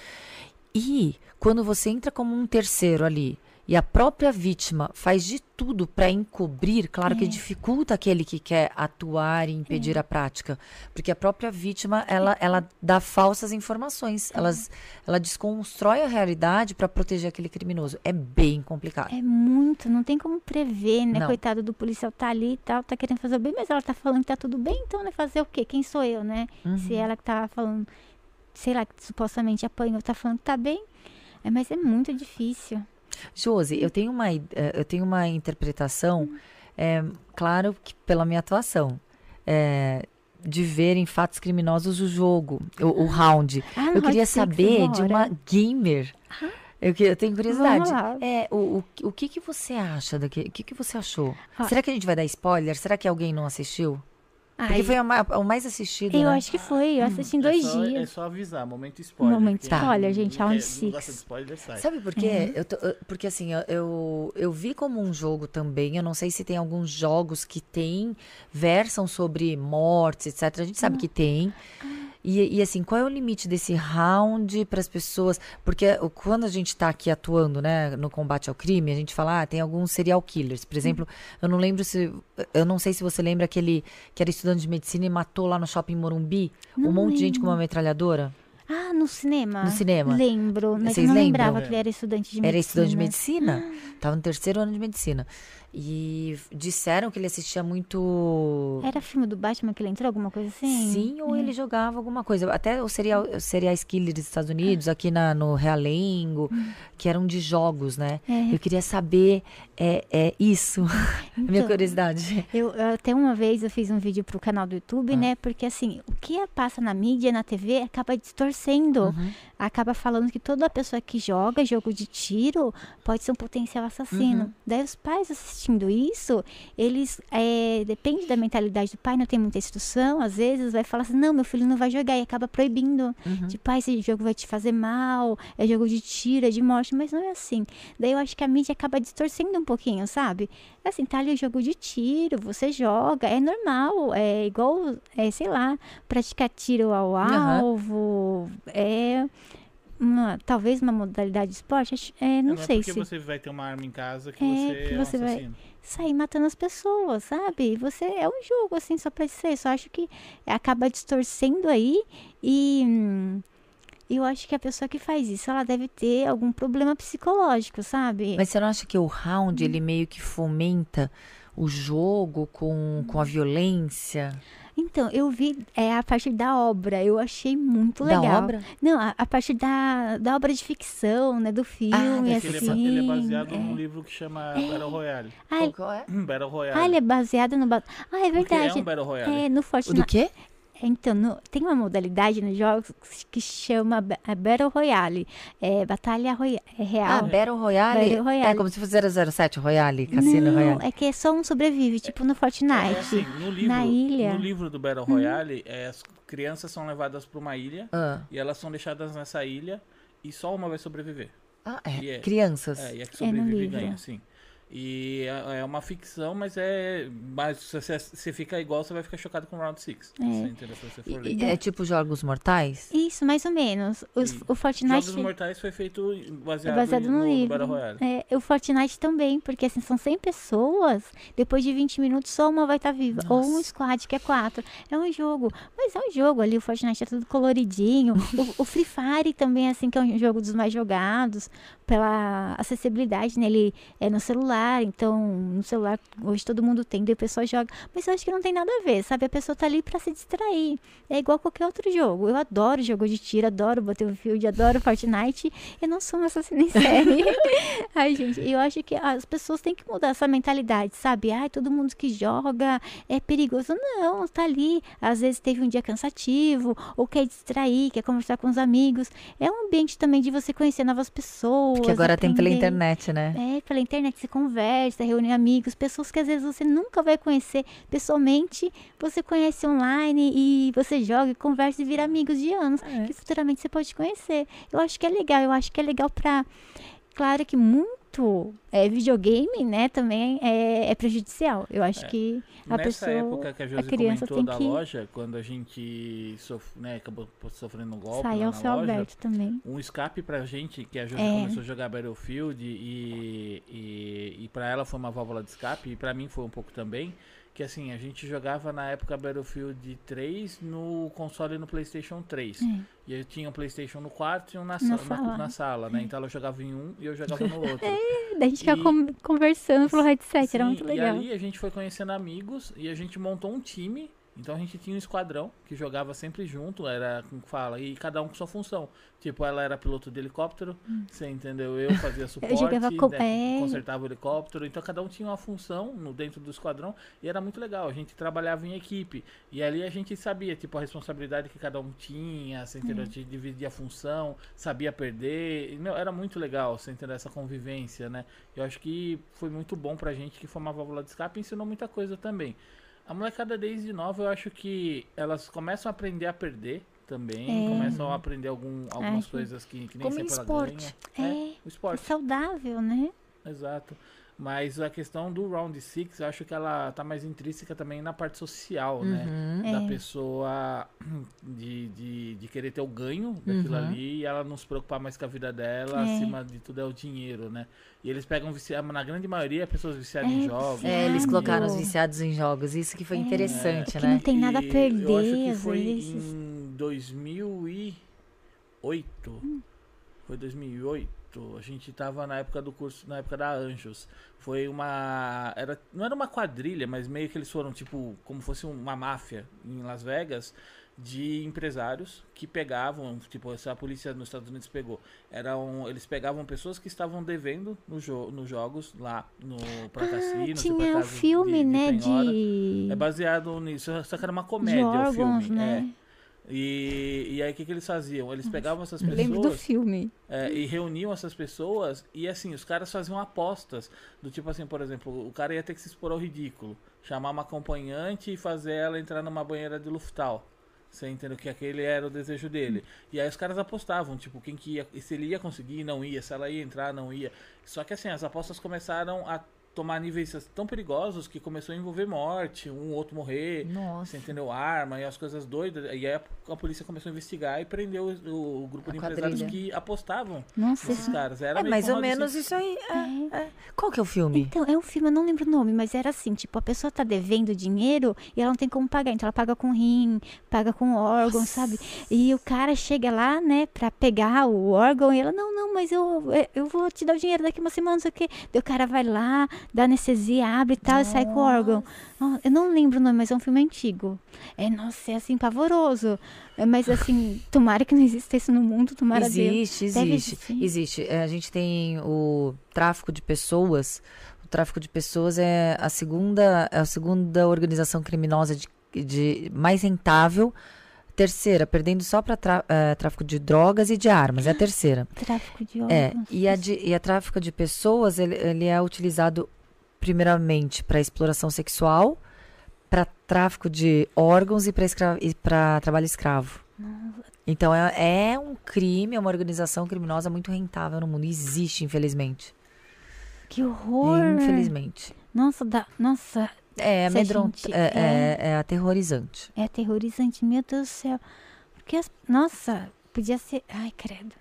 E quando você entra como um terceiro ali e a própria vítima faz de tudo para encobrir, claro é. que dificulta aquele que quer atuar e impedir é. a prática, porque a própria vítima ela, ela dá falsas informações, é. Elas, ela desconstrói a realidade para proteger aquele criminoso. É bem complicado. É muito, não tem como prever, né? Não. Coitado do policial tá ali e tal, tá querendo fazer o bem, mas ela tá falando que tá tudo bem, então né, fazer o quê? Quem sou eu, né? Uhum. Se ela que tá falando, sei lá, que supostamente apanhou, tá falando que tá bem, é, mas é muito difícil. Josi, eu tenho uma, eh, eu tenho uma interpretação, é, claro que pela minha atuação, é, de ver em fatos criminosos o jogo, o, o round. Ah, eu queria saber de uma gamer. Ah. Eu, eu, tenho curiosidade. É, o, o, o que, que você acha? Do que, o que, que você achou? Ah. Será que a gente vai dar spoiler? Será que alguém não assistiu? Porque Ai, foi o, o mais assistido. Eu né? acho que foi. Eu assisti em dois é só, dias. É só avisar, momento spoiler. Momento spoiler, gente. Round Six. Spoiler, sai. Sabe por quê? Uhum. Eu tô, porque assim, eu, eu, eu, vi como um jogo também. Eu não sei se tem alguns jogos que tem, versam sobre mortes, etc. A gente sabe uhum. que tem. E, e, assim, qual é o limite desse round para as pessoas? Porque quando a gente está aqui atuando, né, no combate ao crime, a gente fala, ah, tem alguns serial killers. Por exemplo, eu não lembro se. Eu não sei se você lembra aquele que era estudante de medicina e matou lá no shopping Morumbi não um monte lembro. de gente com uma metralhadora. Ah, no cinema? No cinema. Lembro, mas Vocês eu não lembram? lembrava que ele era estudante de medicina. Era estudante de medicina? Ah. Tava no terceiro ano de medicina. E disseram que ele assistia muito. Era filme do Batman que ele entrou, alguma coisa assim? Sim, ou é. ele jogava alguma coisa. Até o serial, serial killer dos Estados Unidos, aqui na, no Realengo, hum. que eram de jogos, né? É. Eu queria saber é, é isso. Então, minha curiosidade. Eu, até uma vez eu fiz um vídeo pro canal do YouTube, ah. né? Porque assim, o que passa na mídia, na TV, acaba distorcendo. Uhum. Acaba falando que toda pessoa que joga jogo de tiro pode ser um potencial assassino. Uhum. Daí os pais assistindo assistindo isso, eles, é, depende da mentalidade do pai, não tem muita instrução, às vezes vai falar assim, não, meu filho não vai jogar, e acaba proibindo. Uhum. Tipo, ah, esse jogo vai te fazer mal, é jogo de tiro, é de morte, mas não é assim. Daí eu acho que a mídia acaba distorcendo um pouquinho, sabe? É assim, tá ali o jogo de tiro, você joga, é normal, é igual, é, sei lá, praticar tiro ao alvo, uhum. é uma, talvez uma modalidade de esporte, é, não, não é sei é porque se... você vai ter uma arma em casa que é, você que é você um vai sair matando as pessoas, sabe? Você é um jogo assim só para ser, só acho que acaba distorcendo aí e hum, eu acho que a pessoa que faz isso, ela deve ter algum problema psicológico, sabe? Mas você não acha que o round, hum. ele meio que fomenta o jogo com, com a violência? Então, eu vi é, a partir da obra, eu achei muito legal. Da obra? Não, a, a partir da, da obra de ficção, né, do filme, ah, assim. Ele é, ele é baseado é. num livro que chama é. Battle Royale. Ah, Qual é? Battle Royale. Ah, ele é baseado no... Ah, é verdade. Porque é um Battle Royale. É, no Fortnite. Do quê? Então, no, tem uma modalidade nos jogos que chama é Battle Royale. É Batalha Royale. É real. Ah, Battle Royale? Battle Royale. É como se fosse 007 Royale, Cassino Não, Royale. é que é só um sobrevive, tipo no Fortnite. É, assim, no livro, na ilha. No livro do Battle Royale, hum. é, as crianças são levadas para uma ilha ah. e elas são deixadas nessa ilha e só uma vai sobreviver. Ah, é? é crianças. É, e a que sobrevive ganha, sim. E é, é uma ficção, mas é. Mas se você fica igual, você vai ficar chocado com o Round 6. É. é tipo Jogos Mortais? Isso, mais ou menos. Os, o Fortnite. Jogos Mortais foi feito baseado, baseado no, no livro. Battle Royale. É, o Fortnite também, porque assim, são 100 pessoas, depois de 20 minutos só uma vai estar tá viva. Nossa. Ou um squad, que é quatro. É um jogo. Mas é um jogo ali, o Fortnite é tudo coloridinho. o, o Free Fire também, assim, que é um jogo dos mais jogados, pela acessibilidade nele é no celular celular, então no celular hoje todo mundo tem, daí o pessoal joga, mas eu acho que não tem nada a ver, sabe? A pessoa tá ali para se distrair. É igual qualquer outro jogo. Eu adoro jogo de tiro, adoro Battlefield, adoro Fortnite. Eu não sou uma assassina em série. Ai, gente, eu acho que as pessoas têm que mudar essa mentalidade, sabe? Ai, todo mundo que joga é perigoso. Não, tá ali. Às vezes teve um dia cansativo, ou quer distrair, quer conversar com os amigos. É um ambiente também de você conhecer novas pessoas. Porque agora aprender. tem pela internet, né? É, pela internet você conversa reúne amigos, pessoas que às vezes você nunca vai conhecer pessoalmente, você conhece online e você joga e conversa e vira amigos de anos, é. que futuramente você pode conhecer. Eu acho que é legal, eu acho que é legal para claro que muito é, videogame, né, também é, é prejudicial. Eu acho é. que a Nessa pessoa, época que a, Josi a criança comentou da que... loja, quando a gente sof, né, acabou sofrendo um golpe Saiu ao céu aberto também. Um escape pra gente, que a Josi é. começou a jogar Battlefield e, e, e pra ela foi uma válvula de escape, e pra mim foi um pouco também, que assim, a gente jogava na época Battlefield 3 no console no PlayStation 3. É. E eu tinha um PlayStation no quarto e um na, na, sala. Na, na sala, né? É. Então ela jogava em um e eu jogava no outro. É, daí a gente ficava conversando pelo headset, sim, era muito legal. E ali a gente foi conhecendo amigos e a gente montou um time então a gente tinha um esquadrão que jogava sempre junto, era como fala, e cada um com sua função. Tipo, ela era piloto de helicóptero, hum. você entendeu? Eu fazia suporte, eu com... né, consertava o helicóptero. Então cada um tinha uma função no dentro do esquadrão e era muito legal. A gente trabalhava em equipe e ali a gente sabia, tipo, a responsabilidade que cada um tinha, você entendeu? A gente dividia a função, sabia perder. E, meu, era muito legal, você entendeu? Essa convivência, né? Eu acho que foi muito bom pra gente que foi uma válvula de escape e ensinou muita coisa também. A molecada desde nova, eu acho que elas começam a aprender a perder também, é. começam a aprender algum, algumas coisas que, que nem Como sempre esporte. ela ganha. É, é, o esporte. É saudável, né? Exato. Mas a questão do Round Six, eu acho que ela tá mais intrínseca também na parte social, né? Uhum. Da É. pessoa de, de, de querer ter o ganho daquilo Uhum. ali e ela não se preocupar mais com a vida dela, É. acima de tudo é o dinheiro, né? E eles pegam viciados, na grande maioria, pessoas viciadas em É, jogos. É, eles Viciado. colocaram os viciados em jogos. Isso que foi interessante, que né? não tem nada a E perder, Eu acho que foi vezes. em 2008. Foi 2008. A gente tava na época do curso, na época da Anjos. Foi uma. Era, não era uma quadrilha, mas meio que eles foram, tipo, como fosse uma máfia em Las Vegas de empresários que pegavam, tipo, essa a polícia nos Estados Unidos pegou. Eram, eles pegavam pessoas que estavam devendo no jo nos jogos lá no pra cassino, tipo, Tinha um casa de- filme, de né, penhora. de, É baseado nisso, só que era uma comédia o órgãos, filme. né? É. E, e aí o que, que eles faziam? Eles pegavam essas Eu Lembro do pessoas filme. é, e reuniam essas pessoas e assim, os caras faziam apostas. Do tipo assim, por exemplo, o cara ia ter que se expor ao ridículo. Chamar uma acompanhante e fazer ela entrar numa banheira de Luftal. Você entendeu que aquele era o desejo dele. E aí os caras apostavam, tipo, quem que ia, se ele ia conseguir, não ia, se ela ia entrar, não ia. Só que assim, as apostas começaram a tomar níveis tão perigosos que começou a envolver morte, um outro morrer. Nossa. Você entendeu? Arma e as coisas doidas. E aí a, a polícia começou a investigar e prendeu o, o grupo A de empresários quadrilha. que apostavam Nossa, nesses caras. Era É mais ou menos six. isso aí. é, é. Qual que é o filme? Então, é um filme, eu não lembro o nome, mas era assim, tipo, a pessoa tá devendo dinheiro e ela não tem como pagar. Então ela paga com rim, paga com órgão, sabe? E o cara chega lá, né, pra pegar o órgão e ela, não, não, mas eu, eu vou te dar o dinheiro daqui uma semana, não sei o quê. Daí o cara vai lá, dá anestesia, abre e tal, e sai com o órgão. Eu não lembro o nome, mas é um filme antigo. É, nossa, é assim, pavoroso. É, Mas assim, tomara que não exista isso no mundo, tomara Deus. Existe, Deve existe. existir. Existe. É, a gente tem o tráfico de pessoas. O tráfico de pessoas é a segunda, é a segunda organização criminosa de, de mais rentável. Terceira, perdendo só para tráfico de drogas e de armas. É a terceira. Tráfico de É, órgãos. e a, de, e a tráfico de pessoas, ele, ele é utilizado primeiramente para exploração sexual, para tráfico de órgãos e para trabalho escravo. Então é, é um crime, é uma organização criminosa muito rentável no mundo. Existe, infelizmente. Que horror! Infelizmente. Nossa, dá, nossa, É Se a amedronta, gente- é, é, é aterrorizante. é aterrorizante, meu Deus do céu. Porque, nossa, podia ser. Ai, credo.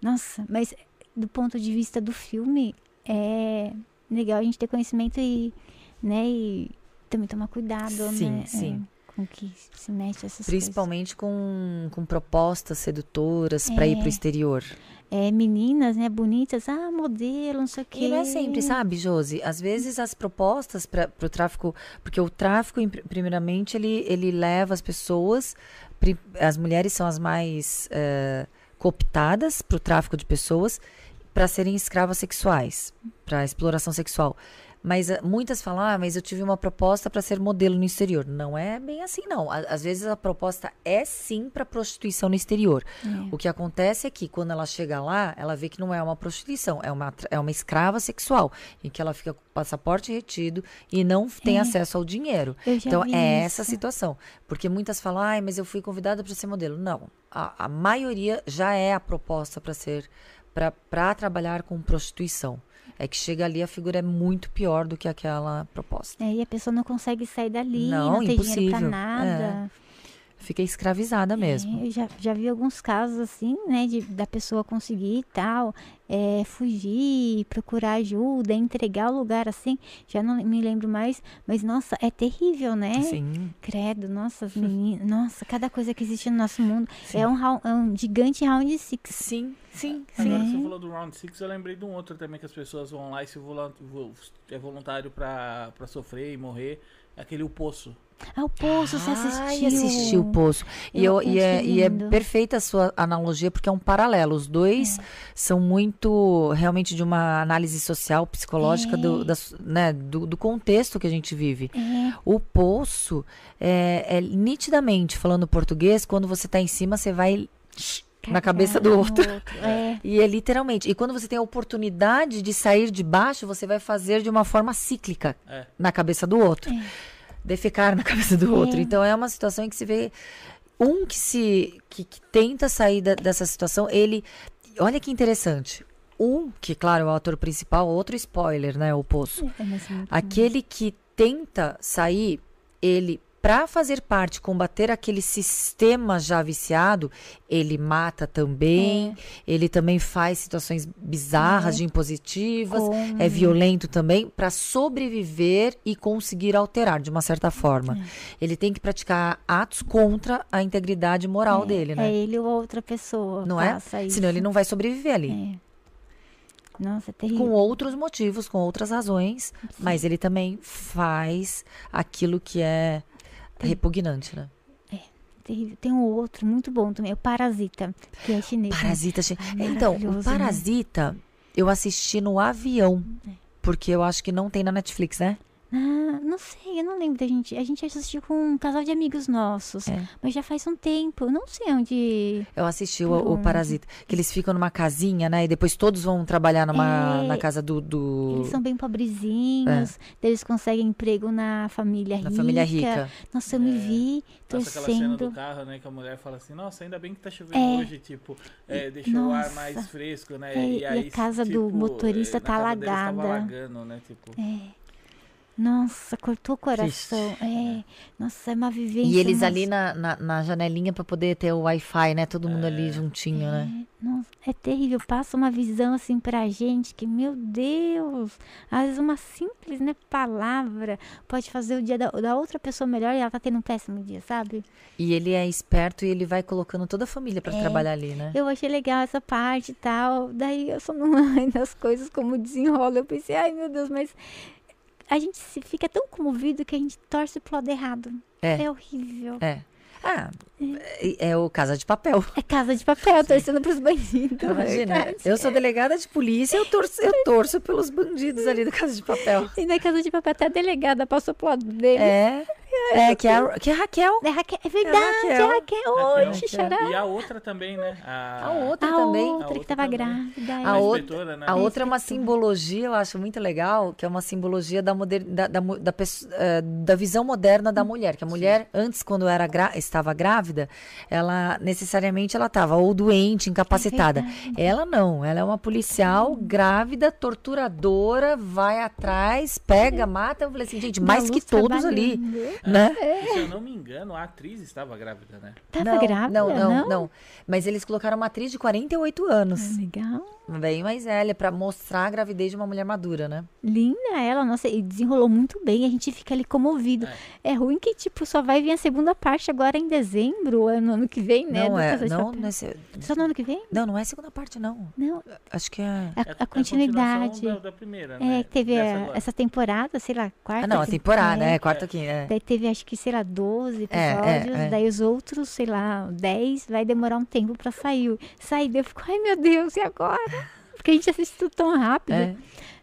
Nossa, mas do ponto de vista do filme, é legal a gente ter conhecimento e, né, e também tomar cuidado, Sim, né? sim. É, com que se mexe essas Principalmente com, com propostas sedutoras para ir É. para o exterior. coisas. É, meninas, né, bonitas, ah, modelo, não sei o quê. E não é sempre, sabe, Josi? Às vezes as propostas para o tráfico, porque o tráfico, primeiramente, ele, ele leva as pessoas, as mulheres são as mais eh, cooptadas para o tráfico de pessoas, para serem escravas sexuais, para exploração sexual. Mas ah, muitas falam, ah, mas eu tive uma proposta para ser modelo no exterior. Não é bem assim, não. Às vezes a proposta é sim para prostituição no exterior. O que acontece é que quando ela chega lá, ela vê que não é uma prostituição, é uma, é uma escrava sexual, em que ela fica com o passaporte retido e não tem É. acesso ao dinheiro. Então é essa a isso. situação. Porque muitas falam, ai, mas eu fui convidada para ser modelo. Não. A, a maioria já é a proposta para ser para trabalhar com prostituição. É que chega ali a figura é muito pior do que aquela proposta. É, e a pessoa não consegue sair dali, Não, não, tem dinheiro pra impossível. nada. Fica escravizada mesmo. É, eu já, já vi alguns casos assim, né, de, da pessoa conseguir e tal, é, fugir, procurar ajuda, entregar o lugar assim, já não me lembro mais, mas nossa, é terrível, né? Sim. Credo, nossa, as meninas, nossa, cada coisa que existe no nosso mundo Sim. é um, é um gigante round six. Sim, sim, Agora Né? você falou do Round Six, eu lembrei de um outro também que as pessoas vão lá e se é voluntário pra, pra sofrer e morrer. É aquele O Poço. Ah, o Poço, você assistiu? Ai, assisti o Poço. E, Eu e, é, e é perfeita a sua analogia, porque é um paralelo. Os dois são muito, realmente, de uma análise social, psicológica do, É. da su- né, do, do contexto que a gente vive. É, O Poço, é, é nitidamente, falando português, quando você está em cima, você vai na cabeça do no outro. É, E é literalmente. E quando você tem a oportunidade de sair de baixo, você vai fazer de uma forma cíclica É. na cabeça do outro. Defecar na cabeça do outro. É. Então é uma situação em que se vê um que se que, que tenta sair da- dessa situação, ele olha que interessante. um, que claro, é o ator principal, outro spoiler, né? O Poço. É, muito Aquele que tenta sair, ele, para fazer parte, combater aquele sistema já viciado, ele mata também. Ele também faz situações bizarras É. de impositivas. Come. É violento também para sobreviver e conseguir alterar de uma certa forma. Ele tem que praticar atos contra a integridade moral dele, né? É ele ou outra pessoa. Não é? Isso. Senão ele não vai sobreviver ali. É. Nossa, é terrível. Com outros motivos, com outras razões, mas ele também faz aquilo que é repugnante, né? terrível. Tem um outro muito bom também, o Parasita, que é chinês. né? Parasita. gente. Ai, então, o né? Parasita eu assisti no avião, É. porque eu acho que não tem na Netflix, né? Ah, não sei, eu não lembro da gente. A gente assistiu com um casal de amigos nossos. É. Mas já faz um tempo. Eu não sei onde. Eu assisti o, o? Parasita, que eles ficam numa casinha, né? E depois todos vão trabalhar numa É. na casa do, do- Eles são bem pobrezinhos. daí Eles conseguem emprego na família na rica. família rica. Nossa, eu me É. vi Nossa, aquela cena do torcendo. carro, né? Que a mulher fala assim, nossa, ainda bem que tá chovendo É. hoje, tipo, é, deixou o ar Nossa. mais fresco, né? É, e a casa do motorista na tá casa deles tava alagada. alagando, né? Tipo, É. Nossa, cortou o coração. É. Nossa, é uma vivência. E eles nossa. ali na, na, na janelinha pra poder ter o Wi-Fi, né? Todo mundo ali juntinho, né? É, nossa, é terrível. Passa uma visão assim pra gente que, meu Deus, às vezes uma simples né, palavra pode fazer o dia da, da outra pessoa melhor e ela tá tendo um péssimo dia, sabe? E ele é esperto e ele vai colocando toda a família pra É. trabalhar ali, né? Eu achei legal essa parte e tal. Daí eu só não ai, das coisas como desenrola. Eu pensei, ai meu Deus, mas a gente se fica tão comovido que a gente torce pro lado errado. É. É horrível. É. Ah, é, é o Casa de Papel. É casa de papel, torcendo pros bandidos. Imagina, verdade. eu sou delegada de polícia, eu torço, eu torço pelos bandidos ali do Casa de Papel. E na casa de papel até a delegada passou pro lado dele. É, é que, é a, que é a Raquel. É, Raquel, é verdade, é Raquel. Raquel. Raquel. Oi, xixará. E a outra também, né? A, A outra A também. outra A que outra tava também. grávida. A a outra- né? A outra é uma simbologia, eu acho muito legal, que é uma simbologia da, moder, da, da, da, eh, da visão moderna da mulher. Que a mulher, antes, quando era gra- estava grávida, ela necessariamente ela estava ou doente, incapacitada. ela não, ela é uma policial grávida, torturadora, vai atrás, pega, mata. Eu falei assim, gente, mais que todos ali, trabalhando. Né? E se eu não me engano, a atriz estava grávida, né? Tava não, grávida, não, não, não? não. Mas eles colocaram uma atriz de 48 anos, Legal. Bem mais velha, pra mostrar a gravidez de uma mulher madura, né? Linda ela, nossa, e desenrolou muito bem. A gente fica ali comovido. É, ruim que, tipo, só vai vir a segunda parte agora em dezembro, ou é no ano que vem, né? não é, de não, Papel. nesse, Só no ano que vem? não, não é a segunda parte, não. Não, Acho que é. a, É a continuidade. continuação Da, da primeira, É, né? que teve a- essa temporada, sei lá, quarta. Ah, não, a temporada, é. é, quarta aqui, é. Daí teve, acho que, sei lá, 12 É, é, episódios. é. Daí os outros, sei lá, 10, vai demorar um tempo pra sair. Sair, daí eu fico, ai meu Deus, e agora? Porque a gente assiste tudo tão rápido. É.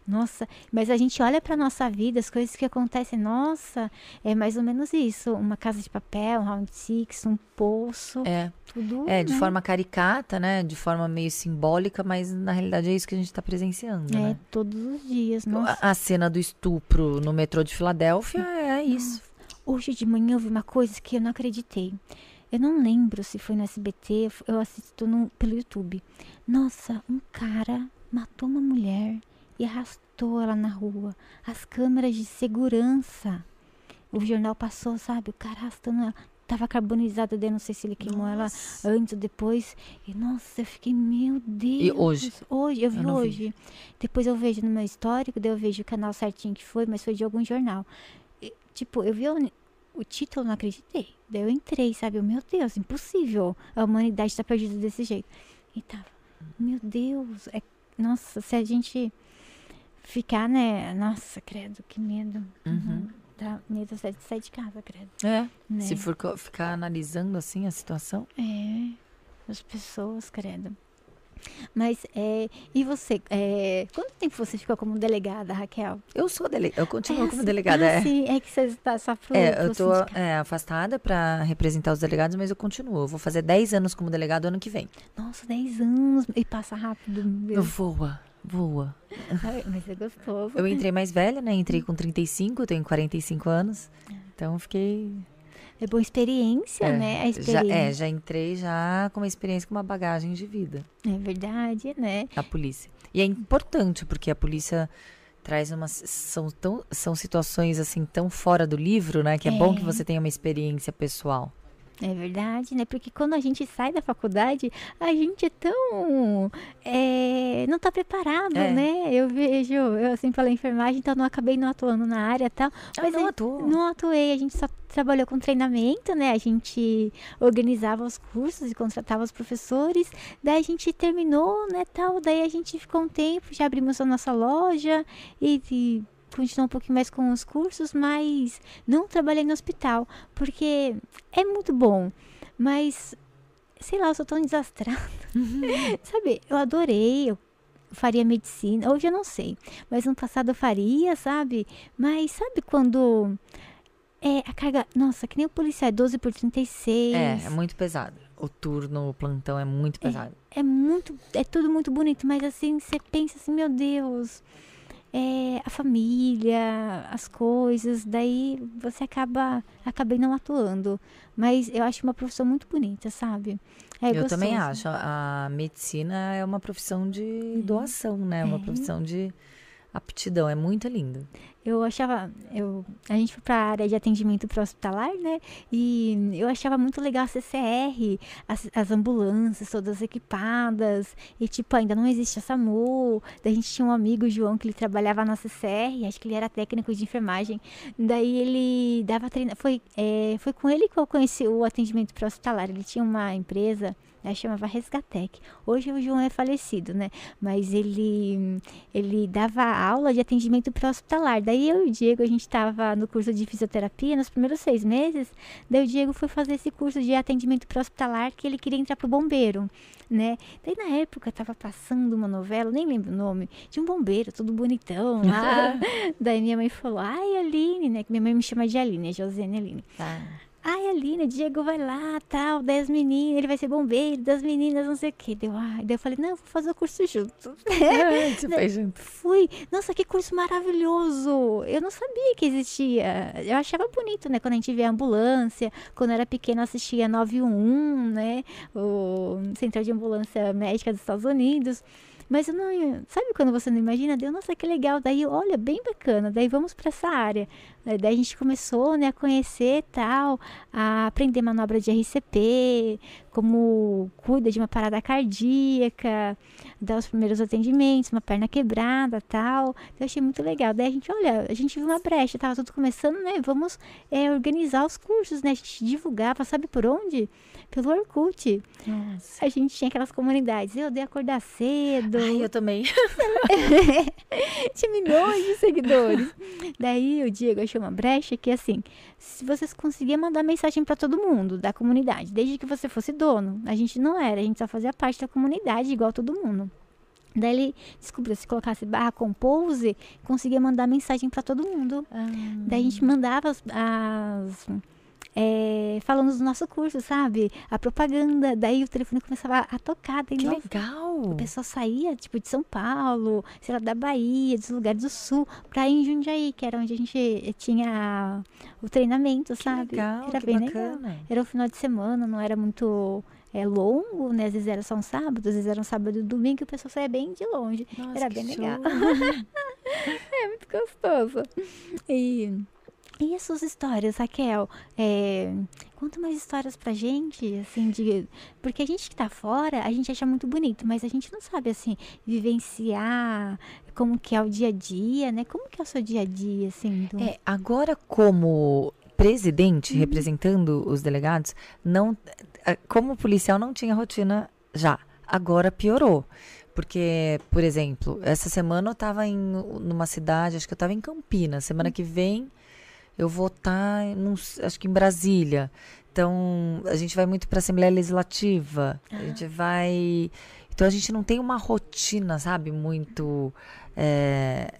Nossa, mas a gente olha pra nossa vida, as coisas que acontecem, nossa, é mais ou menos isso. Uma casa de papel, um round six, um poço, É, tudo. é, de né? forma caricata, né? De forma meio simbólica, mas na realidade é isso que a gente tá presenciando, É, né? todos os dias. Nossa. A, a cena do estupro no metrô de Filadélfia é isso. Hoje de manhã eu vi uma coisa que eu não acreditei. Eu não lembro se foi no SBT, eu assisto no, pelo YouTube. Nossa, um cara matou uma mulher e arrastou ela na rua. As câmeras de segurança. O jornal passou, sabe? O cara arrastando ela. Tava carbonizada, daí não sei se ele queimou ela antes ou depois. E nossa, eu fiquei, meu Deus. hoje? Hoje, eu vi Eu não vi. hoje. Depois eu vejo no meu histórico, daí eu vejo o canal certinho que foi, mas foi de algum jornal. E, tipo, eu vi o, título, não acreditei. Daí eu entrei, sabe? Eu, meu Deus, impossível. A humanidade tá perdida desse jeito. E tava, meu Deus. É, nossa, se a gente ficar, né? Nossa, credo, que medo. Uhum. Dá medo de sair de casa, credo. É. Né? Se for ficar analisando assim a situação. É, as pessoas, credo. Mas, é, e você? É, quanto tempo você ficou como delegada, Raquel? Eu sou delegada, eu continuo É, como delegada. ah, é. Sim, é que você está só pro, É, eu sindicato. é, afastada pra representar os delegados, mas eu continuo. Eu vou fazer 10 anos como delegado ano que vem. Nossa, 10 anos. E passa rápido. Meu. Voa, voa. Ai, Mas é gostoso. Eu entrei mais velha, né? Entrei com 35, eu tenho 45 anos. Então eu fiquei. É boa experiência, É, né? A Já, experiência. é, já entrei já com uma experiência, com uma bagagem de vida É verdade, né? na polícia. E é importante, porque a polícia traz umas. São, tão, são situações assim tão fora do livro, né? Que é, bom que É. você tenha uma experiência pessoal. É verdade, né? Porque quando a gente sai da faculdade, a gente é tão. é, não tá preparado, É. né? Eu vejo, eu assim falei enfermagem, então não acabei não atuando na área e tal. Mas não atua. Não atuei, a gente só trabalhou com treinamento, né? A gente organizava os cursos e contratava os professores. Daí a gente terminou, né, tal. Daí a gente ficou um tempo, já abrimos a nossa loja e, e continuou um pouquinho mais com os cursos, mas não trabalhei no hospital, porque é muito bom, mas sei lá, eu sou tão desastrada. sabe, eu adorei, eu faria medicina, hoje eu não sei, mas no passado eu faria, sabe? Mas sabe quando é a carga, nossa, que nem o policial, é 12 por 36. É, é muito pesado. O turno, o plantão é muito pesado. é muito, é tudo muito bonito, mas assim, você pensa assim, meu Deus, é, a família, as coisas, daí você acaba, acabei não atuando. Mas eu acho uma profissão muito bonita, sabe? É eu também gostoso. acho. A medicina é uma profissão de doação, né? Uma É. profissão de aptidão. É muito lindo. Eu achava, eu, a gente foi para a área de atendimento para hospitalar, né? E eu achava muito legal a CCR, as, as ambulâncias todas equipadas, e tipo, ainda não existe a SAMU. Daí a gente tinha um amigo, João, que ele trabalhava na CCR, acho que ele era técnico de enfermagem. Daí ele dava treino, foi, é, foi com ele que eu conheci o atendimento para hospitalar. Ele tinha uma empresa, né, chamava Resgatec. Hoje o João é falecido, né? Mas ele ele dava aula de atendimento para hospitalar. Daí eu e o Diego, a gente estava no curso de fisioterapia nos primeiros seis meses. Daí o Diego foi fazer esse curso de atendimento para hospitalar que ele queria entrar pro bombeiro, né? Daí na época tava passando uma novela, nem lembro o nome, de um bombeiro, todo bonitão lá. Daí minha mãe falou, ai Aline, né? Que minha mãe me chama de Aline, é Josiane Aline. Tá. Ai, Aline, o Diego vai lá, tal, das meninas, ele vai ser bombeiro, das meninas, não sei o quê. Deu, ai, daí eu falei, não, vou fazer o curso junto. Você fez junto. Fui. Nossa, que curso maravilhoso! Eu não sabia que existia. Eu achava bonito, né? Quando a gente vê a ambulância. Quando eu era pequena, eu assistia 911, né? O Central de Ambulância Médica dos Estados Unidos. Mas eu não. Sabe quando você não imagina? Deu, nossa, que legal. Daí, olha, bem bacana. Daí vamos para essa área. Daí a gente começou, né, a conhecer tal, a aprender manobra de RCP, como cuida de uma parada cardíaca, dar os primeiros atendimentos, uma perna quebrada tal. Eu achei muito legal. Daí a gente, olha, a gente viu uma brecha, tava tudo começando, né? Vamos é, organizar os cursos, né? A gente divulgava, sabe por onde? Pelo Orkut. Nossa. A gente tinha aquelas comunidades. Eu odeio acordar cedo. Ai, eu também. tinha milhões de seguidores. Daí o Diego achou uma brecha que assim, se vocês conseguiam mandar mensagem para todo mundo da comunidade, desde que você fosse dono, a gente não era, a gente só fazia parte da comunidade igual todo mundo. Daí ele descobriu se colocasse barra compose, conseguia mandar mensagem para todo mundo. Daí a gente mandava as, as é, falando do nosso curso, sabe? A propaganda. Daí o telefone começava a tocar. Daí, Que legal. o pessoal saía, tipo, de São Paulo, sei lá, da Bahia, dos lugares do sul, pra ir em Jundiaí, que era onde a gente tinha o treinamento, Que sabe? legal, era bem legal. bacana. Era um final de semana, não era muito é, longo, né? Às vezes era só um sábado, às vezes era um sábado e domingo, e o pessoal saía bem de longe. Nossa, era que bem show. legal. é muito gostoso. E, e as suas histórias, Raquel? É, conta mais histórias pra gente, assim, de. Porque a gente que tá fora, a gente acha muito bonito, mas a gente não sabe, assim, vivenciar como que é o dia a dia, né? Como que é o seu dia a dia, assim? do- É, agora como presidente, Uhum. representando os delegados, não, eh, como policial não tinha rotina já. Agora piorou. Porque, por exemplo, essa semana eu estava em numa cidade, acho que eu estava em Campinas. Semana que vem eu vou estar, acho que em Brasília. Então, a gente vai muito para a Assembleia Legislativa. A gente vai. Então, a gente não tem uma rotina, sabe? Muito. eh,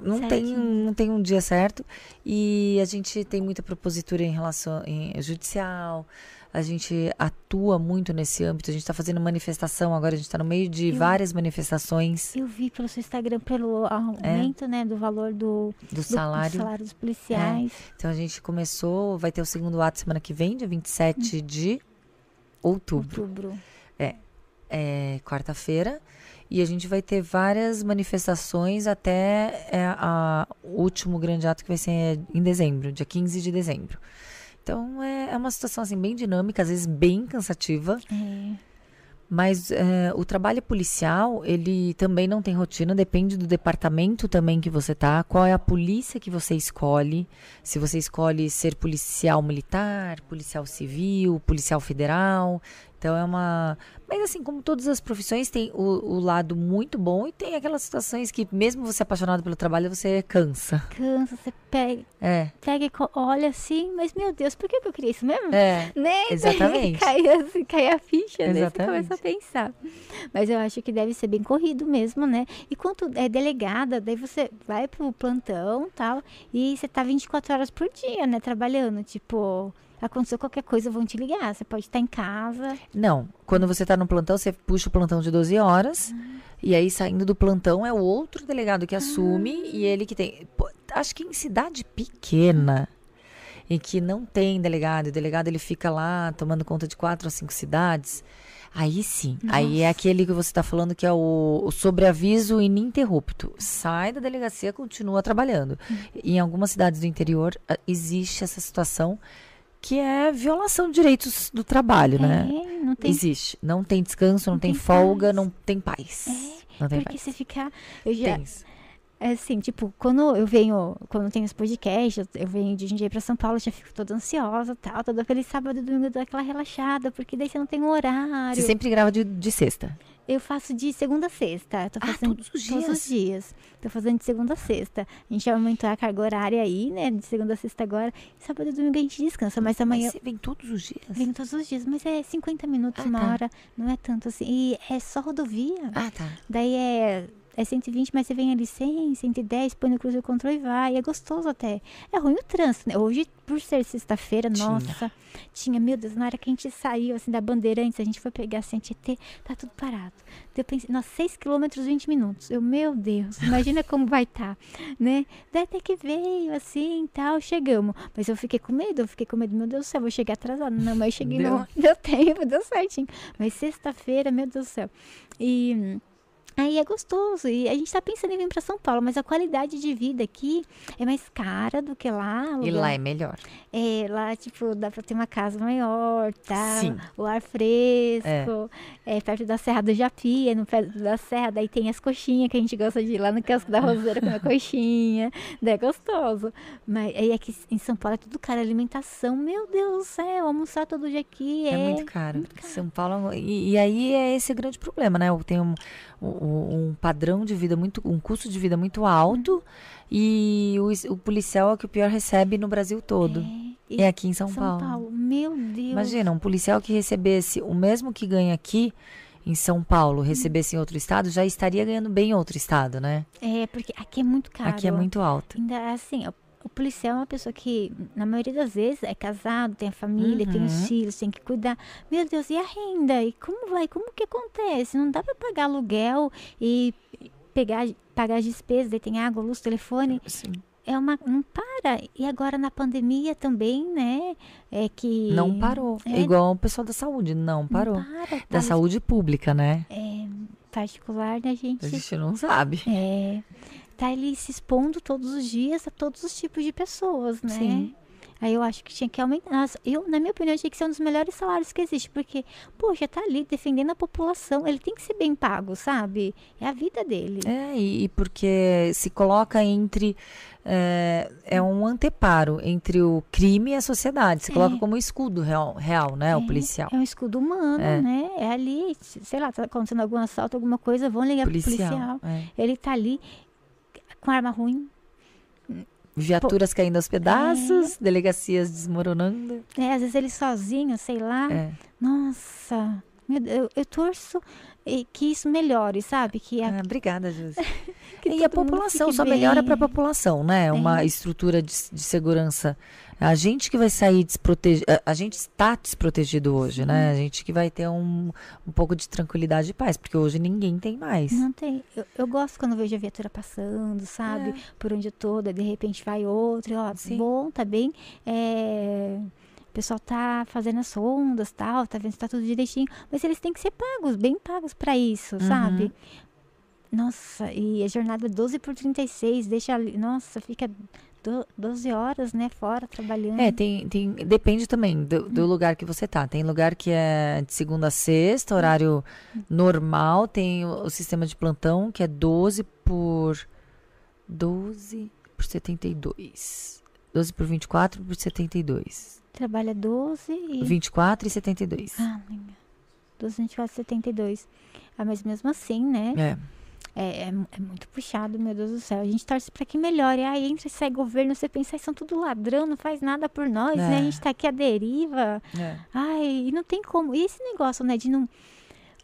não tem, não tem um dia certo. E a gente tem muita propositura em relação em judicial. a gente atua muito nesse âmbito. A gente está fazendo manifestação agora, a gente está no meio de Eu- várias manifestações Eu vi pelo seu Instagram pelo aumento, né, do valor do, do salário. do salário dos policiais. Então a gente começou, vai ter o segundo ato semana que vem, dia 27 de outubro. Outubro. é, quarta-feira. E a gente vai ter várias manifestações até é, a- o último grande ato que vai ser em dezembro, dia 15 de dezembro. Então é, é uma situação assim bem dinâmica, às vezes bem cansativa, É. mas é, o trabalho policial ele também não tem rotina, depende do departamento também que você tá, qual é a polícia que você escolhe, se você escolhe ser policial militar, policial civil, policial federal. Então é uma. Mas assim, como todas as profissões, tem o, o lado muito bom e tem aquelas situações que, mesmo você apaixonado pelo trabalho, você cansa. Cansa, você pega, É. pega e olha assim, mas meu Deus, por que eu queria isso mesmo? É. Né? Exatamente. cai, assim, cai a ficha, né? Você começa a pensar. Mas eu acho que deve ser bem corrido mesmo, né? E quanto é delegada, daí você vai pro plantão tal, e você tá 24 horas por dia, né? Trabalhando. Tipo, aconteceu qualquer coisa, vão te ligar. Você pode estar em casa. Não, quando você tá no plantão, você puxa o plantão de 12 horas. E aí, saindo do plantão, é o outro delegado que assume e ele que tem. Pô, acho que em cidade pequena, em que não tem delegado, e o delegado ele fica lá tomando conta de quatro ou cinco cidades. Aí sim, aí é aquele que você está falando que é o, o sobreaviso ininterrupto. Sai da delegacia, continua trabalhando. E em algumas cidades do interior ah, existe essa situação que é violação de direitos do trabalho, né? É, não tem Existe. Não tem descanso, não, Não tem, tem folga, paz. não tem paz. não tem porque paz. você ficar. Eu já. É assim, tipo, quando eu venho, quando tem os podcasts, eu venho de Jundiaí pra São Paulo, já fico toda ansiosa, tal, toda feliz sábado e domingo eu dou aquela relaxada, porque daí você não tem um horário. Você sempre grava de, de sexta. Eu faço de segunda a sexta. Tô Ah, fazendo todos os Todos dias? os dias. Tô fazendo de segunda a sexta. A gente aumentou a carga horária aí, né? De segunda a sexta agora. Sábado e domingo a gente descansa, mas amanhã. Mas você vem todos os dias? Vem todos os dias, mas é 50 minutos, Ah, uma tá. hora, não é tanto assim. E é só rodovia. Ah, tá. Daí é, é 120, mas você vem ali 100, 110, põe no cruzeiro controle e vai. É gostoso até. É ruim o trânsito, né? Hoje, por ser sexta-feira, nossa, tinha, meu Deus, na hora que a gente saiu, assim, da Bandeirantes, a gente foi pegar a CNTT, tá tudo parado. Daí eu pensei, nossa, 6 quilômetros, 20 minutos. Eu, meu Deus, imagina como vai estar, né? Daí até que veio, assim, tal, chegamos. Mas eu fiquei com medo, eu fiquei com medo, meu Deus do céu, vou chegar atrasada. Não, mas cheguei, Deu. não, deu tempo, deu certinho. Mas sexta-feira, meu Deus do céu. E... Aí é gostoso. E a gente tá pensando em vir pra São Paulo, mas a qualidade de vida aqui é mais cara do que lá. E alugar- lá é melhor. é, lá, tipo, dá pra ter uma casa maior, tá? Sim. O ar fresco. É. perto da Serra do Japi, é no pé da serra. Daí tem as coxinhas que a gente gosta de ir lá no casco da roseira comer coxinha. Daí é gostoso. Mas aí aqui em São Paulo é tudo caro. Alimentação, meu Deus do céu, almoçar todo dia aqui É, é... muito caro. São Paulo. E, e aí é esse o grande problema, né? Tem um, um, um padrão de vida muito. um custo de vida muito alto. E o, o policial é o que o pior recebe no Brasil todo. É, É, aqui em São, Paulo. Meu Deus. Imagina, um policial que recebesse o mesmo que ganha aqui em São Paulo, recebesse em outro estado, já estaria ganhando bem em outro estado, né? É, porque aqui é muito caro. Aqui é muito alto. Ainda assim, o, policial é uma pessoa que, na maioria das vezes, é casado, tem a família, tem os Uhum. filhos, tem que cuidar. Meu Deus, e a renda? E como vai? Como que acontece? Não dá pra pagar aluguel e pegar, pagar as despesas, tem água, luz, telefone. Sim. É uma. Não para. E agora na pandemia também, né? É que. Não parou. É, Igual o pessoal da saúde, não parou. Não para, tá Da saúde pública, né? É, particular, né, gente? A gente não sabe. É, tá ali se expondo todos os dias a todos os tipos de pessoas, né? Sim. Aí eu acho que tinha que aumentar. Nossa, eu, na minha opinião, tinha que ser um dos melhores salários que existe. Porque, poxa, tá ali defendendo a população. Ele tem que ser bem pago, sabe? É a vida dele. É, e, porque se coloca entre. É, é um anteparo entre o crime e a sociedade. Se É. coloca como escudo real, real né? O policial. É um escudo humano, É. né? É ali, sei lá, tá acontecendo algum assalto, alguma coisa, vão ligar policial. pro policial. é. Ele tá ali com arma ruim. Viaturas caindo aos pedaços, delegacias desmoronando. É, às vezes ele sozinho, sei lá. É. Nossa, eu, eu torço eh, que isso melhore, sabe? Que a Ah, obrigada, Josi. e a população só bem. melhora para a população, né? É. Uma estrutura de, de segurança a gente que vai sair desprotegido, a gente está desprotegido hoje, né? A gente que vai ter um, um pouco de tranquilidade e paz, porque hoje ninguém tem mais. Não tem. Eu, eu gosto quando vejo a viatura passando, sabe? É. Por onde eu tô, de repente vai outro, ó, Sim. bom, tá bem. É, o pessoal tá fazendo as ondas, tal, tá vendo se tá tudo direitinho, mas eles têm que ser pagos, bem pagos para isso, uhum. sabe? Nossa, e a jornada 12 por 36, deixa ali, nossa, fica do, 12 horas, né, fora trabalhando. É, tem, tem depende também do, do, lugar que você tá. Tem lugar que é de segunda a sexta, horário normal, tem o, o sistema de plantão que é 12 por 12 por 72. 12 por 24 por 72. Trabalha 12 e 24 e 72. Ah, 12, 24 e 72. Ah, mas mesmo assim, né? É. É, é, é, muito puxado, meu Deus do céu. A gente torce para que melhore. Aí entra e sai governo, você pensa, são tudo ladrão, não faz nada por nós, é. né? A gente tá aqui à deriva. É. Ai, e não tem como. E esse negócio, né, de não.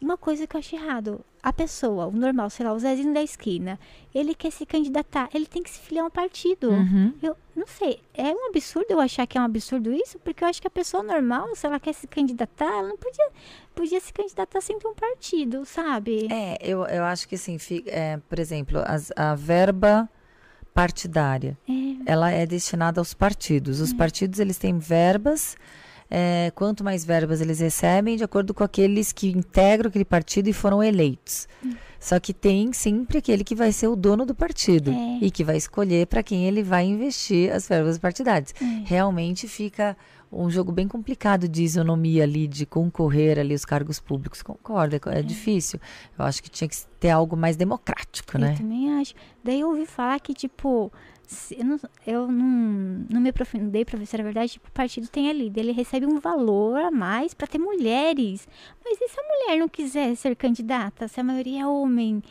Uma coisa que eu acho errado a pessoa, o normal, sei lá, o Zezinho da esquina, ele quer se candidatar, ele tem que se filiar a um partido. Uhum. Eu não sei, é um absurdo eu achar que é um absurdo isso, porque eu acho que a pessoa normal, se ela quer se candidatar, ela não podia, podia se candidatar sem ter um partido, sabe? É, eu, eu acho que assim, é, por exemplo, as, a verba partidária, é. ela é destinada aos partidos. Os é. partidos, eles têm verbas é, quanto mais verbas eles recebem, de acordo com aqueles que integram aquele partido e foram eleitos. Hum. Só que tem sempre aquele que vai ser o dono do partido é. e que vai escolher para quem ele vai investir as verbas partidárias. É. Realmente fica um jogo bem complicado de isonomia ali, de concorrer ali os cargos públicos. Concordo, é, é, difícil. Eu acho que tinha que ter algo mais democrático, eu né? Eu também acho. Daí eu ouvi falar que, tipo, eu não, eu não, não me aprofundei para ver se era verdade, tipo, o partido tem ali, ele recebe um valor a mais para ter mulheres. Mas e se a mulher não quiser ser candidata, se a maioria é homem?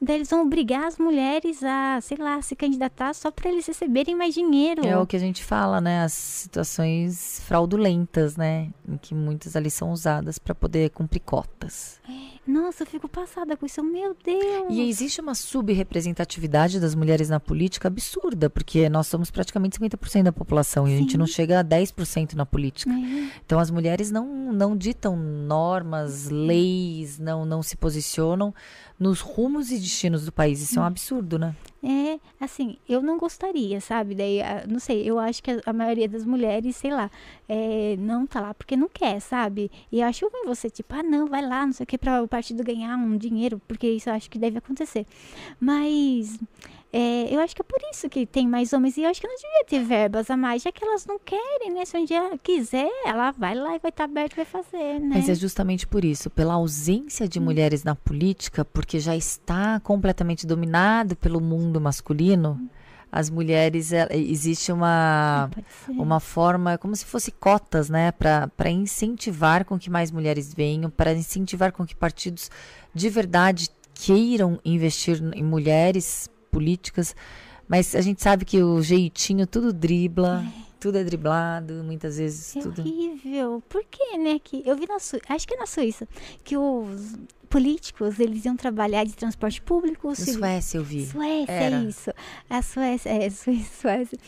Daí eles vão obrigar as mulheres a, sei lá, se candidatar só para eles receberem mais dinheiro. É o que a gente fala, né? As situações fraudulentas, né? Em que muitas ali são usadas para poder cumprir cotas. É. Nossa, eu fico passada com isso. Meu Deus! E existe uma subrepresentatividade das mulheres na política absurda, porque nós somos praticamente 50% da população Sim. e a gente não chega a 10% na política. É. Então as mulheres não, não ditam normas, leis, não, não se posicionam nos rumos e destinos do país. Isso é um absurdo, né? É, assim, eu não gostaria, sabe? Daí, ah, não sei, eu acho que a, maioria das mulheres, sei lá, é, não tá lá porque não quer, sabe? E eu acho ruim você, tipo, ah, não, vai lá, não sei o que, para o partido ganhar um dinheiro, porque isso eu acho que deve acontecer. Mas é, eu acho que é por isso que tem mais homens. E eu acho que não devia ter verbas a mais, já que elas não querem, né? Se um dia quiser, ela vai lá e vai estar tá aberto e vai fazer, né? Mas é justamente por isso, pela ausência de hum. mulheres na política, porque já está completamente dominado pelo mundo masculino. Hum. As mulheres, é, existe uma, uma forma, como se fosse cotas, né? Para incentivar com que mais mulheres venham, para incentivar com que partidos de verdade queiram investir em mulheres políticas, mas a gente sabe que o jeitinho tudo dribla. É. Tudo é driblado, muitas vezes é tudo. horrível. Por que, né? Que eu vi na Suíça, acho que é na Suíça, que os políticos, eles iam trabalhar de transporte público. Na Suécia eu vi. Suécia, Era. é isso. A Suécia, é, Suíça, Suécia.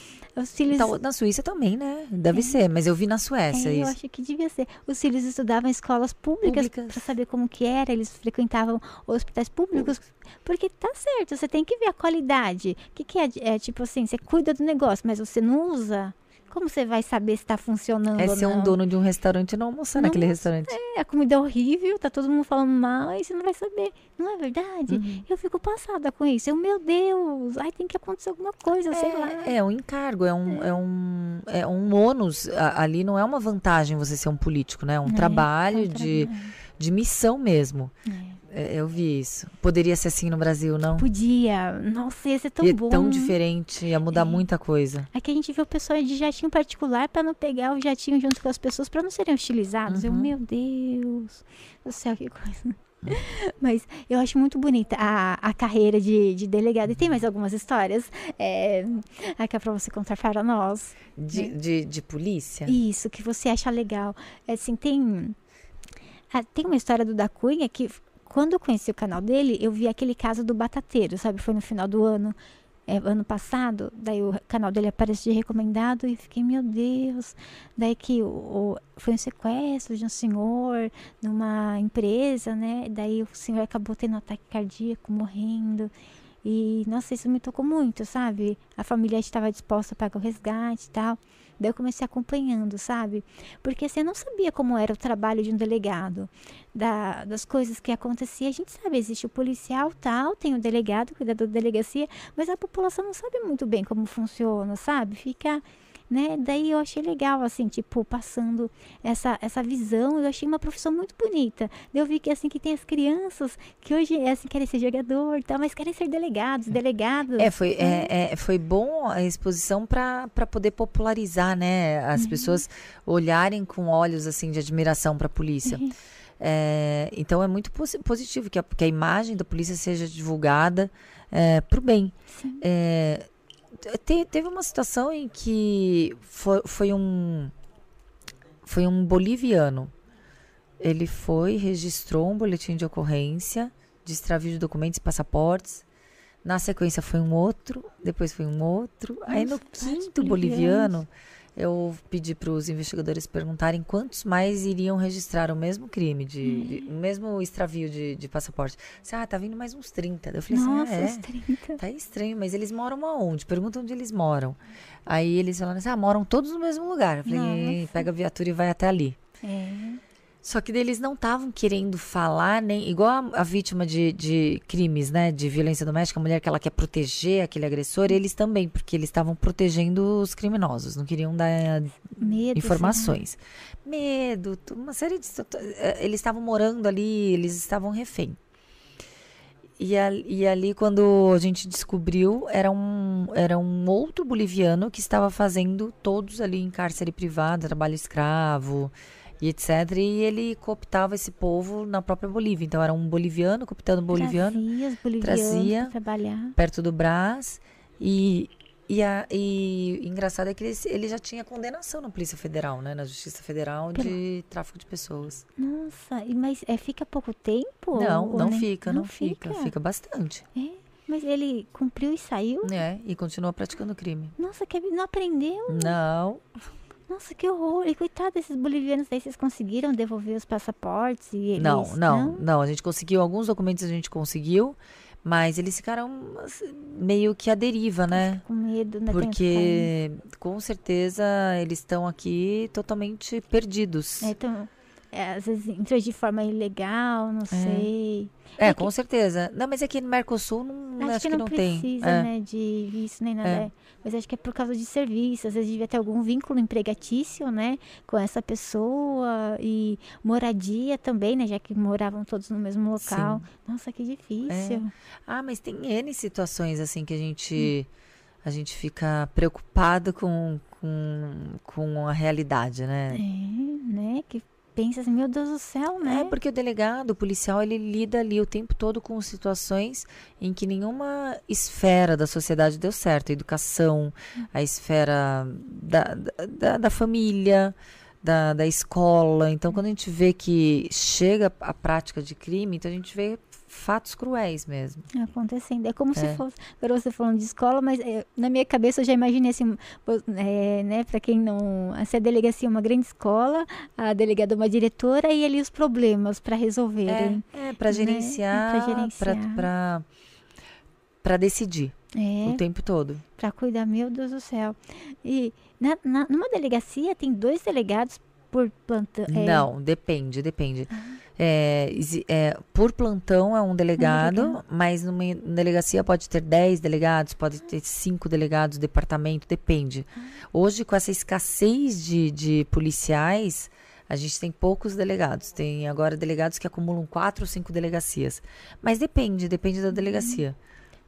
Os filhos... Então, na Suíça também, né? Deve é. ser, mas eu vi na Suécia é, isso. Eu acho que devia ser. Os filhos estudavam escolas públicas, públicas. para saber como que era, eles frequentavam hospitais públicos, porque tá certo, você tem que ver a qualidade. O que, que é, é tipo assim, você cuida do negócio, mas você não usa como você vai saber se está funcionando é ser um dono de um restaurante e não almoçar não, naquele restaurante. É, a comida é horrível, tá todo mundo falando mal e você não vai saber. Não é verdade? Uhum. Eu fico passada com isso. Eu, meu Deus, ai, tem que acontecer alguma coisa, é, sei lá. É um encargo, é um, é. é um, é um ônus. Ali não é uma vantagem você ser um político, né? É um é, trabalho, é um de, de missão mesmo. É. É, eu vi isso. Poderia ser assim no Brasil, não? Podia. Nossa, ia ser tão ia bom. tão diferente, ia mudar é. muita coisa. É que a gente vê o pessoal de jatinho particular para não pegar o jatinho junto com as pessoas, para não serem hostilizados. Uhum. Eu, meu Deus do céu, que coisa. Mas eu acho muito bonita a, a carreira de, de delegado. E tem mais algumas histórias é, aqui é para você contar para nós. De, né? de, de polícia? Isso, que você acha legal. É, assim, tem, ah, tem uma história do da Cunha que quando eu conheci o canal dele, eu vi aquele caso do batateiro, sabe? Foi no final do ano, é, ano passado. Daí o canal dele apareceu de recomendado e fiquei, meu Deus. Daí que o, o, foi um sequestro de um senhor numa empresa, né? Daí o senhor acabou tendo um ataque cardíaco, morrendo. E, nossa, isso me tocou muito, sabe? A família estava disposta a pagar o resgate e tal. Daí eu comecei acompanhando, sabe? Porque assim, eu não sabia como era o trabalho de um delegado, da, das coisas que acontecia. A gente sabe, existe o policial tal, tem o delegado, o cuidador da delegacia, mas a população não sabe muito bem como funciona, sabe? Fica né? Daí eu achei legal, assim, tipo, passando essa, essa visão, eu achei uma profissão muito bonita. Daí eu vi que, assim, que tem as crianças que hoje, assim, querem ser jogador e tal, mas querem ser delegados, é. delegados. É, foi, né? é, é, foi bom a exposição para poder popularizar, né? As uhum. pessoas olharem com olhos, assim, de admiração para a polícia. Uhum. É, então é muito positivo que a, que a imagem da polícia seja divulgada é, para o bem. É, te, teve uma situação em que foi, foi um foi um boliviano. Ele foi, registrou um boletim de ocorrência de extravio de documentos e passaportes. Na sequência foi um outro, depois foi um outro. Aí no quinto boliviano, eu pedi para os investigadores perguntarem quantos mais iriam registrar o mesmo crime, de, hum. de o mesmo extravio de, de passaporte. Disse, ah, tá vindo mais uns 30. Eu falei Nossa, assim, ah, é, 30. tá estranho, mas eles moram aonde? Perguntam onde eles moram. Aí eles falaram assim, ah, moram todos no mesmo lugar. Eu falei, pega a viatura e vai até ali. É. Só que eles não estavam querendo falar, nem igual a, a vítima de, de, crimes, né? De violência doméstica, a mulher que ela quer proteger aquele agressor, eles também, porque eles estavam protegendo os criminosos, não queriam dar Medo, informações. Medo, uma série de. Eh, eles estavam morando ali, eles estavam refém. E, a, e ali, quando a gente descobriu, era um, era um outro boliviano que estava fazendo todos ali em cárcere privado, trabalho escravo e etc. E ele cooptava esse povo na própria Bolívia. Então era um boliviano cooptando um boliviano, trazia, trazia trabalhar. perto do Brás e e, a, e engraçado é que ele, ele já tinha condenação na Polícia Federal, né? Na Justiça Federal de tráfico de pessoas. Nossa, mas é, fica pouco tempo? Não, não fica, não, não fica. fica. Fica bastante. É, mas ele cumpriu e saiu? É, e continuou praticando crime. Nossa, que não aprendeu? Não. Nossa, que horror. E coitado desses bolivianos aí, vocês conseguiram devolver os passaportes? E eles, não, não, não, não. A gente conseguiu, alguns documentos a gente conseguiu, mas eles ficaram meio que à deriva, né? Com medo, né? Porque com certeza eles estão aqui totalmente perdidos. É, então, é, às vezes entrou de forma ilegal, não é. sei. É, é com que... certeza. Não, mas aqui no Mercosul não, acho, acho que, que, não, tem. precisa, é. né, de visto nem nada. É. Mas acho que é por causa de serviço. Às vezes devia ter algum vínculo empregatício, né, com essa pessoa e moradia também, né, já que moravam todos no mesmo local. Sim. Nossa, que difícil. É. Ah, mas tem N situações assim que a gente hum. a gente fica preocupado com, com, com a realidade, né? É, né? Que meu Deus do céu, né? É, porque o delegado, o policial, ele lida ali o tempo todo com situações em que nenhuma esfera da sociedade deu certo. A educação, a esfera da, da, da família, da, da escola. Então, quando a gente vê que chega a prática de crime, então a gente vê fatos cruéis mesmo. Acontecendo. É como é. se fosse. Agora você falando de escola, mas é, na minha cabeça eu já imaginei assim, é, né, para quem não. Se a delegacia é uma grande escola, a delegada é uma diretora e ali os problemas para resolverem. É, é para gerenciar. Né? Para. Para decidir. É, o tempo todo. Para cuidar, meu Deus do céu. E na, na, numa delegacia tem dois delegados por plantão? É... Não, depende, depende. Ah. É, é, por plantão é um delegado, um mas numa delegacia pode ter 10 delegados, pode ter 5 delegados, departamento, depende. Ah. Hoje, com essa escassez de, de policiais, a gente tem poucos delegados. Tem agora delegados que acumulam 4 ou 5 delegacias. Mas depende, depende da uhum. delegacia.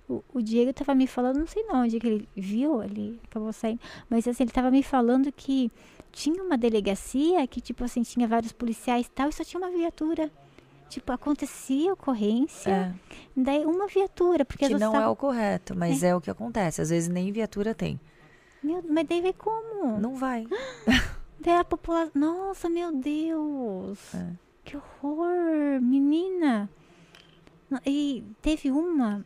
O, o Diego estava me falando, não sei não onde que ele viu, ali acabou saindo, mas assim, ele estava me falando que tinha uma delegacia que, tipo assim, tinha vários policiais e tal, e só tinha uma viatura. Tipo, acontecia ocorrência, é. daí uma viatura. Porque que não é o correto, mas é. é. o que acontece. Às vezes nem viatura tem. Meu, mas daí vai como? Não vai. daí a população. Nossa, meu Deus! É. Que horror! Menina! E teve uma.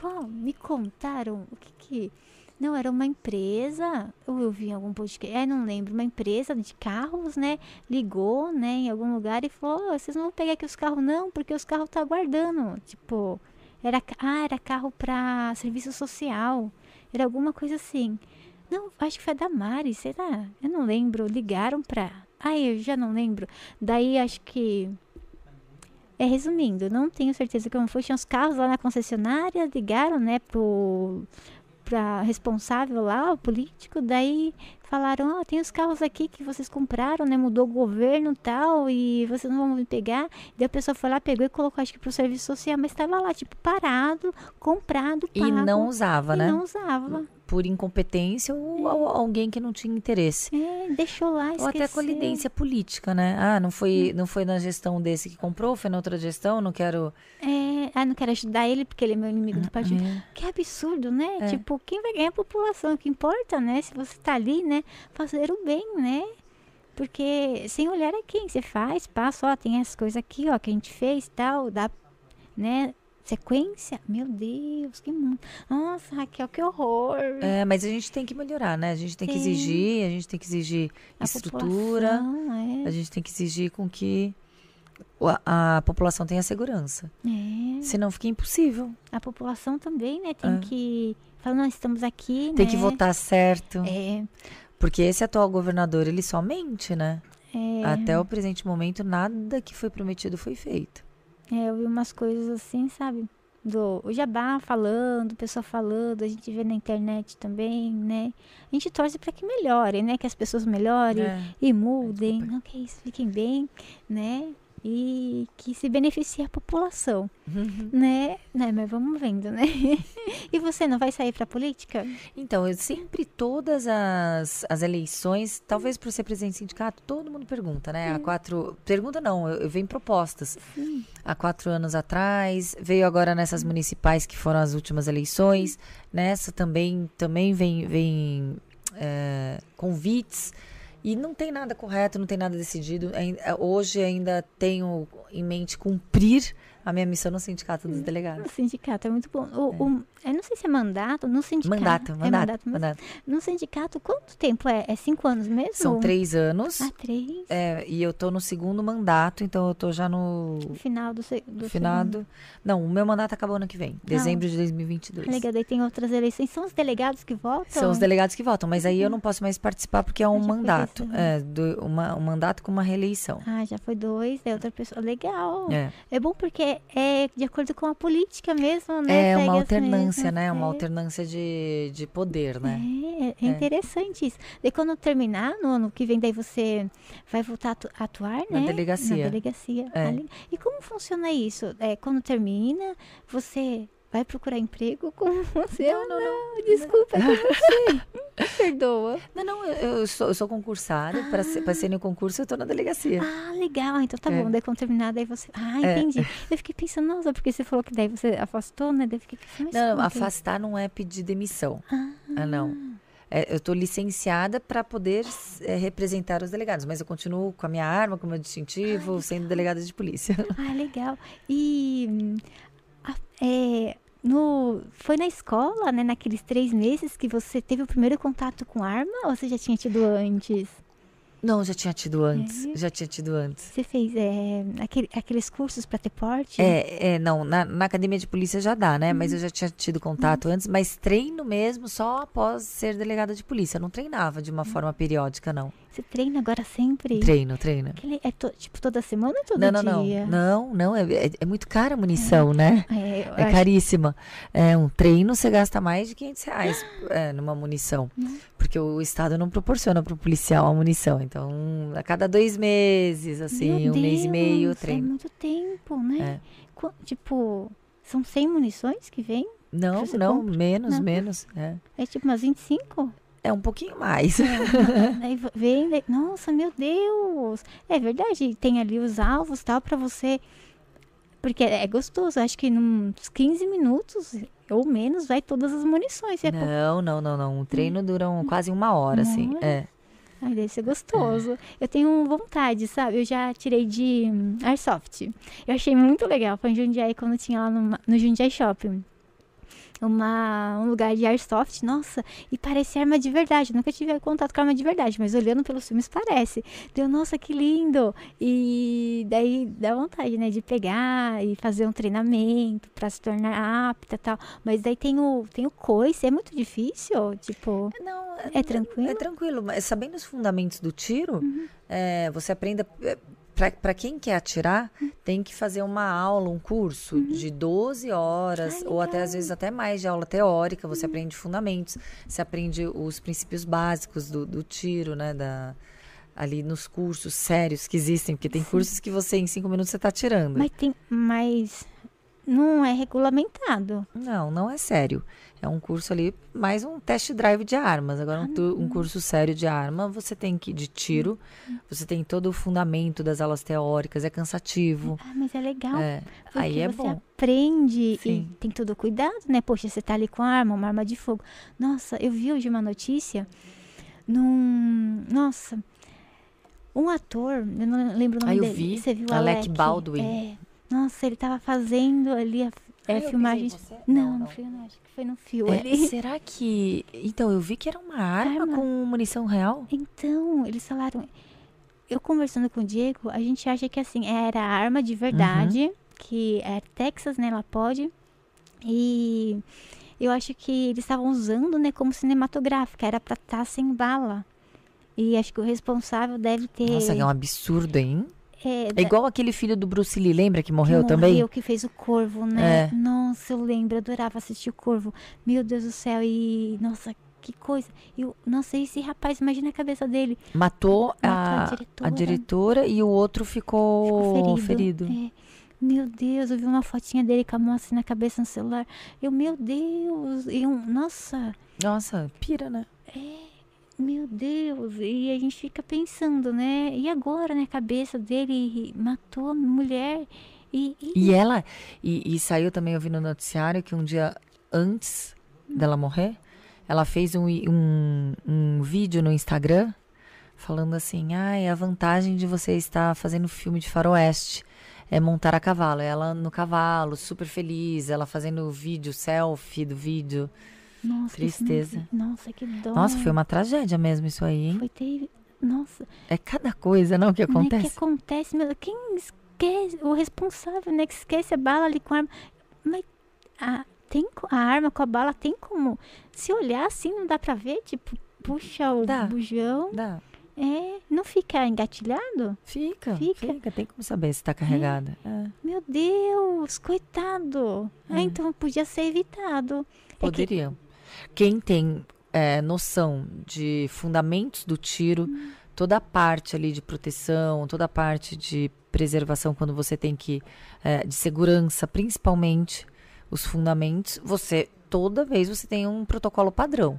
Qual? Me contaram o que que. Não, era uma empresa, ou eu vi em algum podcast, é, não lembro, uma empresa de carros, né? Ligou, né, em algum lugar e falou: oh, vocês não vão pegar aqui os carros, não, porque os carros tá aguardando. Tipo, era, ah, era carro para serviço social, era alguma coisa assim. Não, acho que foi da Mari, será? Eu não lembro. Ligaram pra. Ai, eu já não lembro. Daí acho que. É, resumindo, não tenho certeza como foi. Tinha os carros lá na concessionária, ligaram, né, pro pra responsável lá, o político, daí falaram, ó, oh, tem os carros aqui que vocês compraram, né, mudou o governo tal, e vocês não vão me pegar. Daí a pessoa foi lá, pegou e colocou, acho que pro serviço social, mas estava lá, tipo, parado, comprado, pago. E não usava, e né? não usava por incompetência ou, é. alguém que não tinha interesse. É, deixou lá, esqueceu. Ou até colidência política, né? Ah, não foi, não foi na gestão desse que comprou, foi na outra gestão, não quero... É, ah, não quero ajudar ele porque ele é meu inimigo do partido. É. Que absurdo, né? É. Tipo, quem vai ganhar é a população, o que importa, né? Se você tá ali, né? Fazer o bem, né? Porque sem olhar a quem você faz, passa, ó, tem essas coisas aqui, ó, que a gente fez, tal, dá, né? Sequência? Meu Deus, que mundo. Nossa, Raquel, que horror. É, mas a gente tem que melhorar, né? A gente tem, tem. que exigir, a gente tem que exigir a estrutura. É. A gente tem que exigir com que a, a população tenha segurança. É. Senão fica impossível. A população também, né? Tem é. que. Falar, nós estamos aqui. Tem né? que votar certo. É. Porque esse atual governador, ele só mente, né? É. Até o presente momento, nada que foi prometido foi feito. É, eu vi umas coisas assim, sabe? Do o Jabá falando, pessoa falando, a gente vê na internet também, né? A gente torce para que melhore, né? Que as pessoas melhorem é. e mudem. Não, que isso, fiquem bem, né? E que se beneficie a população, uhum. né? né? Mas vamos vendo, né? e você não vai sair para política? Então, eu sempre, todas as, as eleições, talvez por ser presidente do sindicato, todo mundo pergunta, né? Há quatro... Pergunta não, eu, eu venho propostas. Sim. Há quatro anos atrás, veio agora nessas municipais que foram as últimas eleições, nessa também, também vem, vem é, convites e não tem nada correto, não tem nada decidido. É, hoje ainda tenho em mente cumprir a minha missão no Sindicato dos Delegados. No sindicato é muito bom. O, é. O, eu não sei se é mandato, no sindicato. Mandato, mandato. É mandato, mandato. No sindicato, quanto tempo é? É cinco anos mesmo? São três anos. Ah, três. É, e eu tô no segundo mandato, então eu tô já no... Final do, do Final do... Não, o meu mandato acabou ano que vem, dezembro não. de 2022. Legal, daí tem outras eleições. São os delegados que votam? São os delegados que votam, mas aí eu não posso mais participar porque é um mandato. É, do, uma, um mandato com uma reeleição. Ah, já foi dois, é outra pessoa. Legal. É, é bom porque é de acordo com a política mesmo, né? É uma alternância, né? Uma é. alternância de, de poder, né? É, é, é, interessante isso. E quando terminar, no ano que vem, daí você vai voltar a atuar, né? Na delegacia. Na delegacia. É. E como funciona isso? É, quando termina, você vai procurar emprego com você? Não, não, não. Desculpa, não. com você. Perdoa. Não, não, eu sou, eu sou concursada. Ah. Para ser, ser no concurso, eu tô na delegacia. Ah, legal. Então tá é. bom. Daí quando terminar, daí você. Ah, é. entendi. É. Eu fiquei pensando, nossa, porque você falou que daí você afastou, né? Daí eu fiquei pensando, Não, afastar não é pedir demissão. Ah, ah não. É, eu estou licenciada para poder é, representar os delegados, mas eu continuo com a minha arma, com o meu distintivo, ah, sendo delegada de polícia. Ah, legal. E é, no, foi na escola, né, naqueles três meses que você teve o primeiro contato com arma ou você já tinha tido antes? Não, já tinha tido antes. É. Já tinha tido antes. Você fez é, aquele, aqueles cursos para ter porte? É, é não. Na, na, academia de polícia já dá, né? Mas eu já tinha tido contato hum. antes. Mas treino mesmo só após ser delegada de polícia. Eu não treinava de uma hum. forma periódica, não. Você treina agora sempre? Treino, treino. É to, tipo toda semana ou todo não, não, dia? Não, não, não. É, é, é muito cara a munição, é. né? É, é acho... caríssima. É, um treino você gasta mais de 500 reais é, numa munição. Porque o Estado não proporciona para o policial a munição. Então, a cada dois meses, assim, Meu um Deus, mês e meio, treino. É muito tempo, né? É. Tipo, são 100 munições que vem? Não, não, compra? menos, não. menos. É. é tipo umas 25? É um pouquinho mais. Aí vem, nossa, meu Deus. É verdade, tem ali os alvos tal para você. Porque é gostoso, acho que uns 15 minutos ou menos vai todas as munições. É não, não, não, não. O treino dura um, quase uma hora, assim. É. Ai, deve ser gostoso. Eu tenho vontade, sabe? Eu já tirei de Airsoft. Eu achei muito legal. Foi em Jundiaí, quando tinha lá no, no Jundiaí Shopping uma, um lugar de airsoft, nossa, e parece arma de verdade. Nunca tive contato com arma de verdade, mas olhando pelos filmes parece. Deu, nossa, que lindo! E daí dá vontade, né, de pegar e fazer um treinamento para se tornar apta e tal. Mas daí tem o, tem o coice, é muito difícil, tipo. Não, é, é tranquilo? É tranquilo, mas sabendo os fundamentos do tiro, uhum. é, você aprende para quem quer atirar, tem que fazer uma aula, um curso uhum. de 12 horas, ou até às vezes até mais de aula teórica. Você uhum. aprende fundamentos, você aprende os princípios básicos do, do tiro, né? Da, ali nos cursos sérios que existem, porque tem Sim. cursos que você em cinco minutos você está tirando. Mas tem, mas não é regulamentado. Não, não é sério. É um curso ali, mais um test drive de armas. Agora, ah, um, um, curso sério de arma, você tem que, de tiro, você tem todo o fundamento das aulas teóricas, é cansativo. Ah, mas é legal. É, aí é você bom. aprende Sim. e tem todo o cuidado, né? Poxa, você tá ali com arma, uma arma de fogo. Nossa, eu vi hoje uma notícia num. Nossa. Um ator, eu não lembro o nome ah, eu dele. Vi, você viu Alec, Alec Baldwin. É, nossa, ele tava fazendo ali a é, filmagem. Não, não, não foi, não, acho que foi no fio é. Será que. Então, eu vi que era uma arma, arma, com munição real? Então, eles falaram. Eu conversando com o Diego, a gente acha que assim, era arma de verdade, uhum. que é Texas, né? Ela pode. E eu acho que eles estavam usando, né, como cinematográfica, era pra estar tá sem bala. E acho que o responsável deve ter. Nossa, é um absurdo, hein? É, é, igual aquele filho do Bruce Lee, lembra que morreu, que morreu também? que fez o Corvo, né? É. Nossa, eu lembro, adorava assistir o Corvo. Meu Deus do céu, e nossa, que coisa. Eu, nossa, esse rapaz, imagina a cabeça dele. Matou, Matou a, a, diretora. a, diretora. e o outro ficou, ficou ferido. ferido. É. Meu Deus, eu vi uma fotinha dele com a mão assim na cabeça no celular. Eu, meu Deus, eu, nossa. Nossa, pira, né? É. Meu Deus, e a gente fica pensando, né? E agora, né? A cabeça dele matou a mulher. E, e... e ela, e, e, saiu também ouvindo no noticiário que um dia antes dela morrer, ela fez um, um, um vídeo no Instagram falando assim: ai, ah, a vantagem de você estar fazendo filme de faroeste é montar a cavalo. Ela no cavalo, super feliz, ela fazendo vídeo, selfie do vídeo. Nossa, Tristeza. Não... Nossa, que dó. Nossa, foi uma tragédia mesmo isso aí, hein? Foi ter... Nossa. É cada coisa, não, que acontece? Não é que acontece, meu... Quem esquece, o responsável, né, que esquece a bala ali com a arma. Mas a, tem, a arma com a bala tem como... Se olhar assim, não dá pra ver, tipo, puxa o dá, bujão. Dá. É, não fica engatilhado? Fica, fica, fica. Tem como saber se está carregada. É. É. Meu Deus, coitado. É. Ah, então podia ser evitado. Poderia. É que quem tem é, noção de fundamentos do tiro, toda a parte ali de proteção, toda a parte de preservação, quando você tem que. É, de segurança, principalmente, os fundamentos, você. Toda vez você tem um protocolo padrão.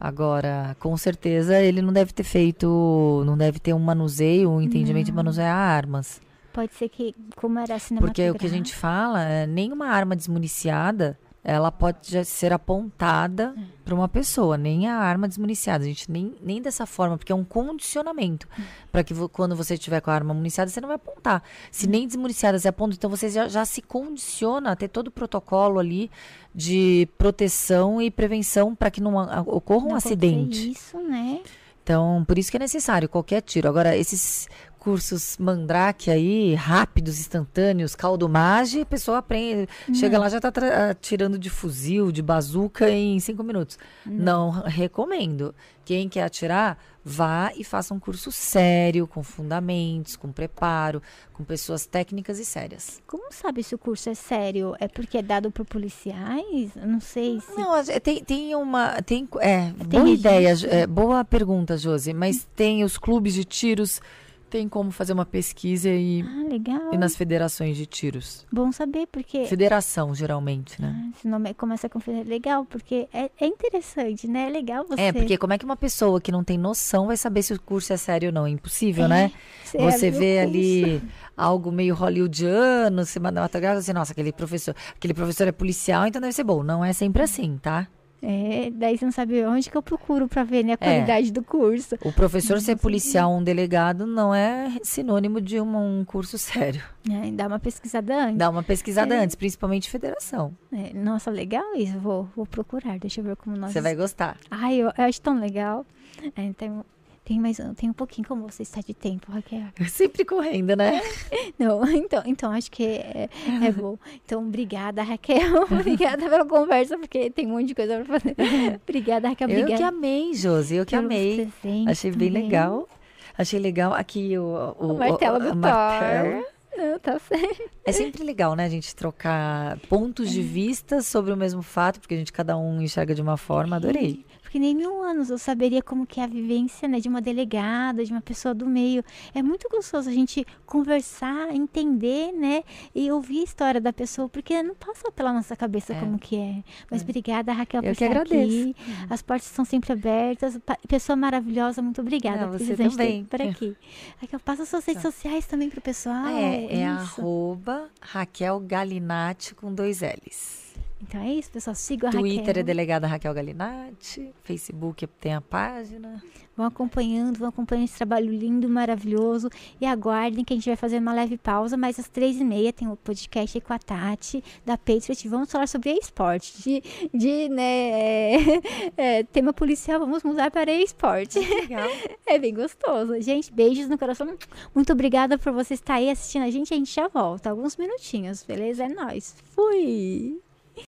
Agora, com certeza, ele não deve ter feito, não deve ter um manuseio, um entendimento não. de manusear armas. Pode ser que, como era Porque o que a gente fala é nenhuma arma desmuniciada ela pode ser apontada é. para uma pessoa, nem a arma desmuniciada. A gente nem, nem dessa forma, porque é um condicionamento. É. Para que quando você estiver com a arma municiada, você não vai apontar. Se é. nem desmuniciada você aponta, então você já, já se condiciona a ter todo o protocolo ali de proteção e prevenção para que não ocorra um não acidente. Isso, né? Então, por isso que é necessário qualquer tiro. Agora, esses cursos mandrake aí, rápidos, instantâneos, caldo mage, a pessoa aprende, não. chega lá já está tirando de fuzil, de bazuca em cinco minutos. Não. não recomendo. Quem quer atirar, vá e faça um curso sério, com fundamentos, com preparo, com pessoas técnicas e sérias. Como sabe se o curso é sério? É porque é dado por policiais? não sei se... Não, tem, tem uma... Tem, é, tem boa ideia, é, boa pergunta, Josi, mas tem os clubes de tiros tem como fazer uma pesquisa e, ah, e nas federações de tiros. Bom saber, porque. Federação, geralmente, né? Ah, esse nome começa com legal, porque é, é interessante, né? É legal você. É, porque como é que uma pessoa que não tem noção vai saber se o curso é sério ou não? É impossível, é, né? Você vê ali algo meio hollywoodiano, cinematográfico, assim, nossa, aquele professor, aquele professor é policial, então deve ser bom. Não é sempre assim, tá? É, daí você não sabe onde que eu procuro para ver né, a é. qualidade é. do curso. O professor ser policial, um delegado, não é sinônimo de um, um curso sério. É, dá uma pesquisada antes. Dá uma pesquisada é. antes, principalmente federação. É, nossa, legal isso. Vou, vou procurar. Deixa eu ver como nós. Você vai gostar. Ai, eu, eu acho tão legal. É, então, tem mais tem um pouquinho como você está de tempo, Raquel. Sempre correndo, né? Não, então, então acho que é, é bom. Então, obrigada, Raquel. obrigada pela conversa, porque tem um monte de coisa para fazer. obrigada, Raquel. Obrigada. Eu que amei, Josi. Eu que amei. Achei bem legal. Achei legal aqui o, o, o martelo o, do martelo. Não, tá certo. É sempre legal, né, a gente trocar pontos de vista sobre o mesmo fato, porque a gente cada um enxerga de uma forma. Adorei porque nem mil anos eu saberia como que é a vivência né, de uma delegada, de uma pessoa do meio. É muito gostoso a gente conversar, entender, né, e ouvir a história da pessoa, porque não passa pela nossa cabeça é. como que é. Mas é. obrigada, Raquel, eu por estar agradeço. aqui. As portas estão sempre abertas. Pessoa maravilhosa, muito obrigada não, você também. por aqui. Raquel, passa suas redes tá. sociais também para o pessoal. É, é arroba Raquel Galinatti com dois L's. Então é isso, pessoal. Siga a Twitter Raquel. Twitter é delegada Raquel Galinatti. Facebook tem a página. Vão acompanhando, vão acompanhando esse trabalho lindo, maravilhoso. E aguardem que a gente vai fazer uma leve pausa, mas às três e meia tem o podcast aí com a Tati, da Patriot. Vamos falar sobre esporte. De, de né, é, é, tema policial, vamos mudar para esporte. Legal. é bem gostoso. Gente, beijos no coração. Muito obrigada por você estar aí assistindo a gente. A gente já volta. Alguns minutinhos, beleza? É nóis. Fui!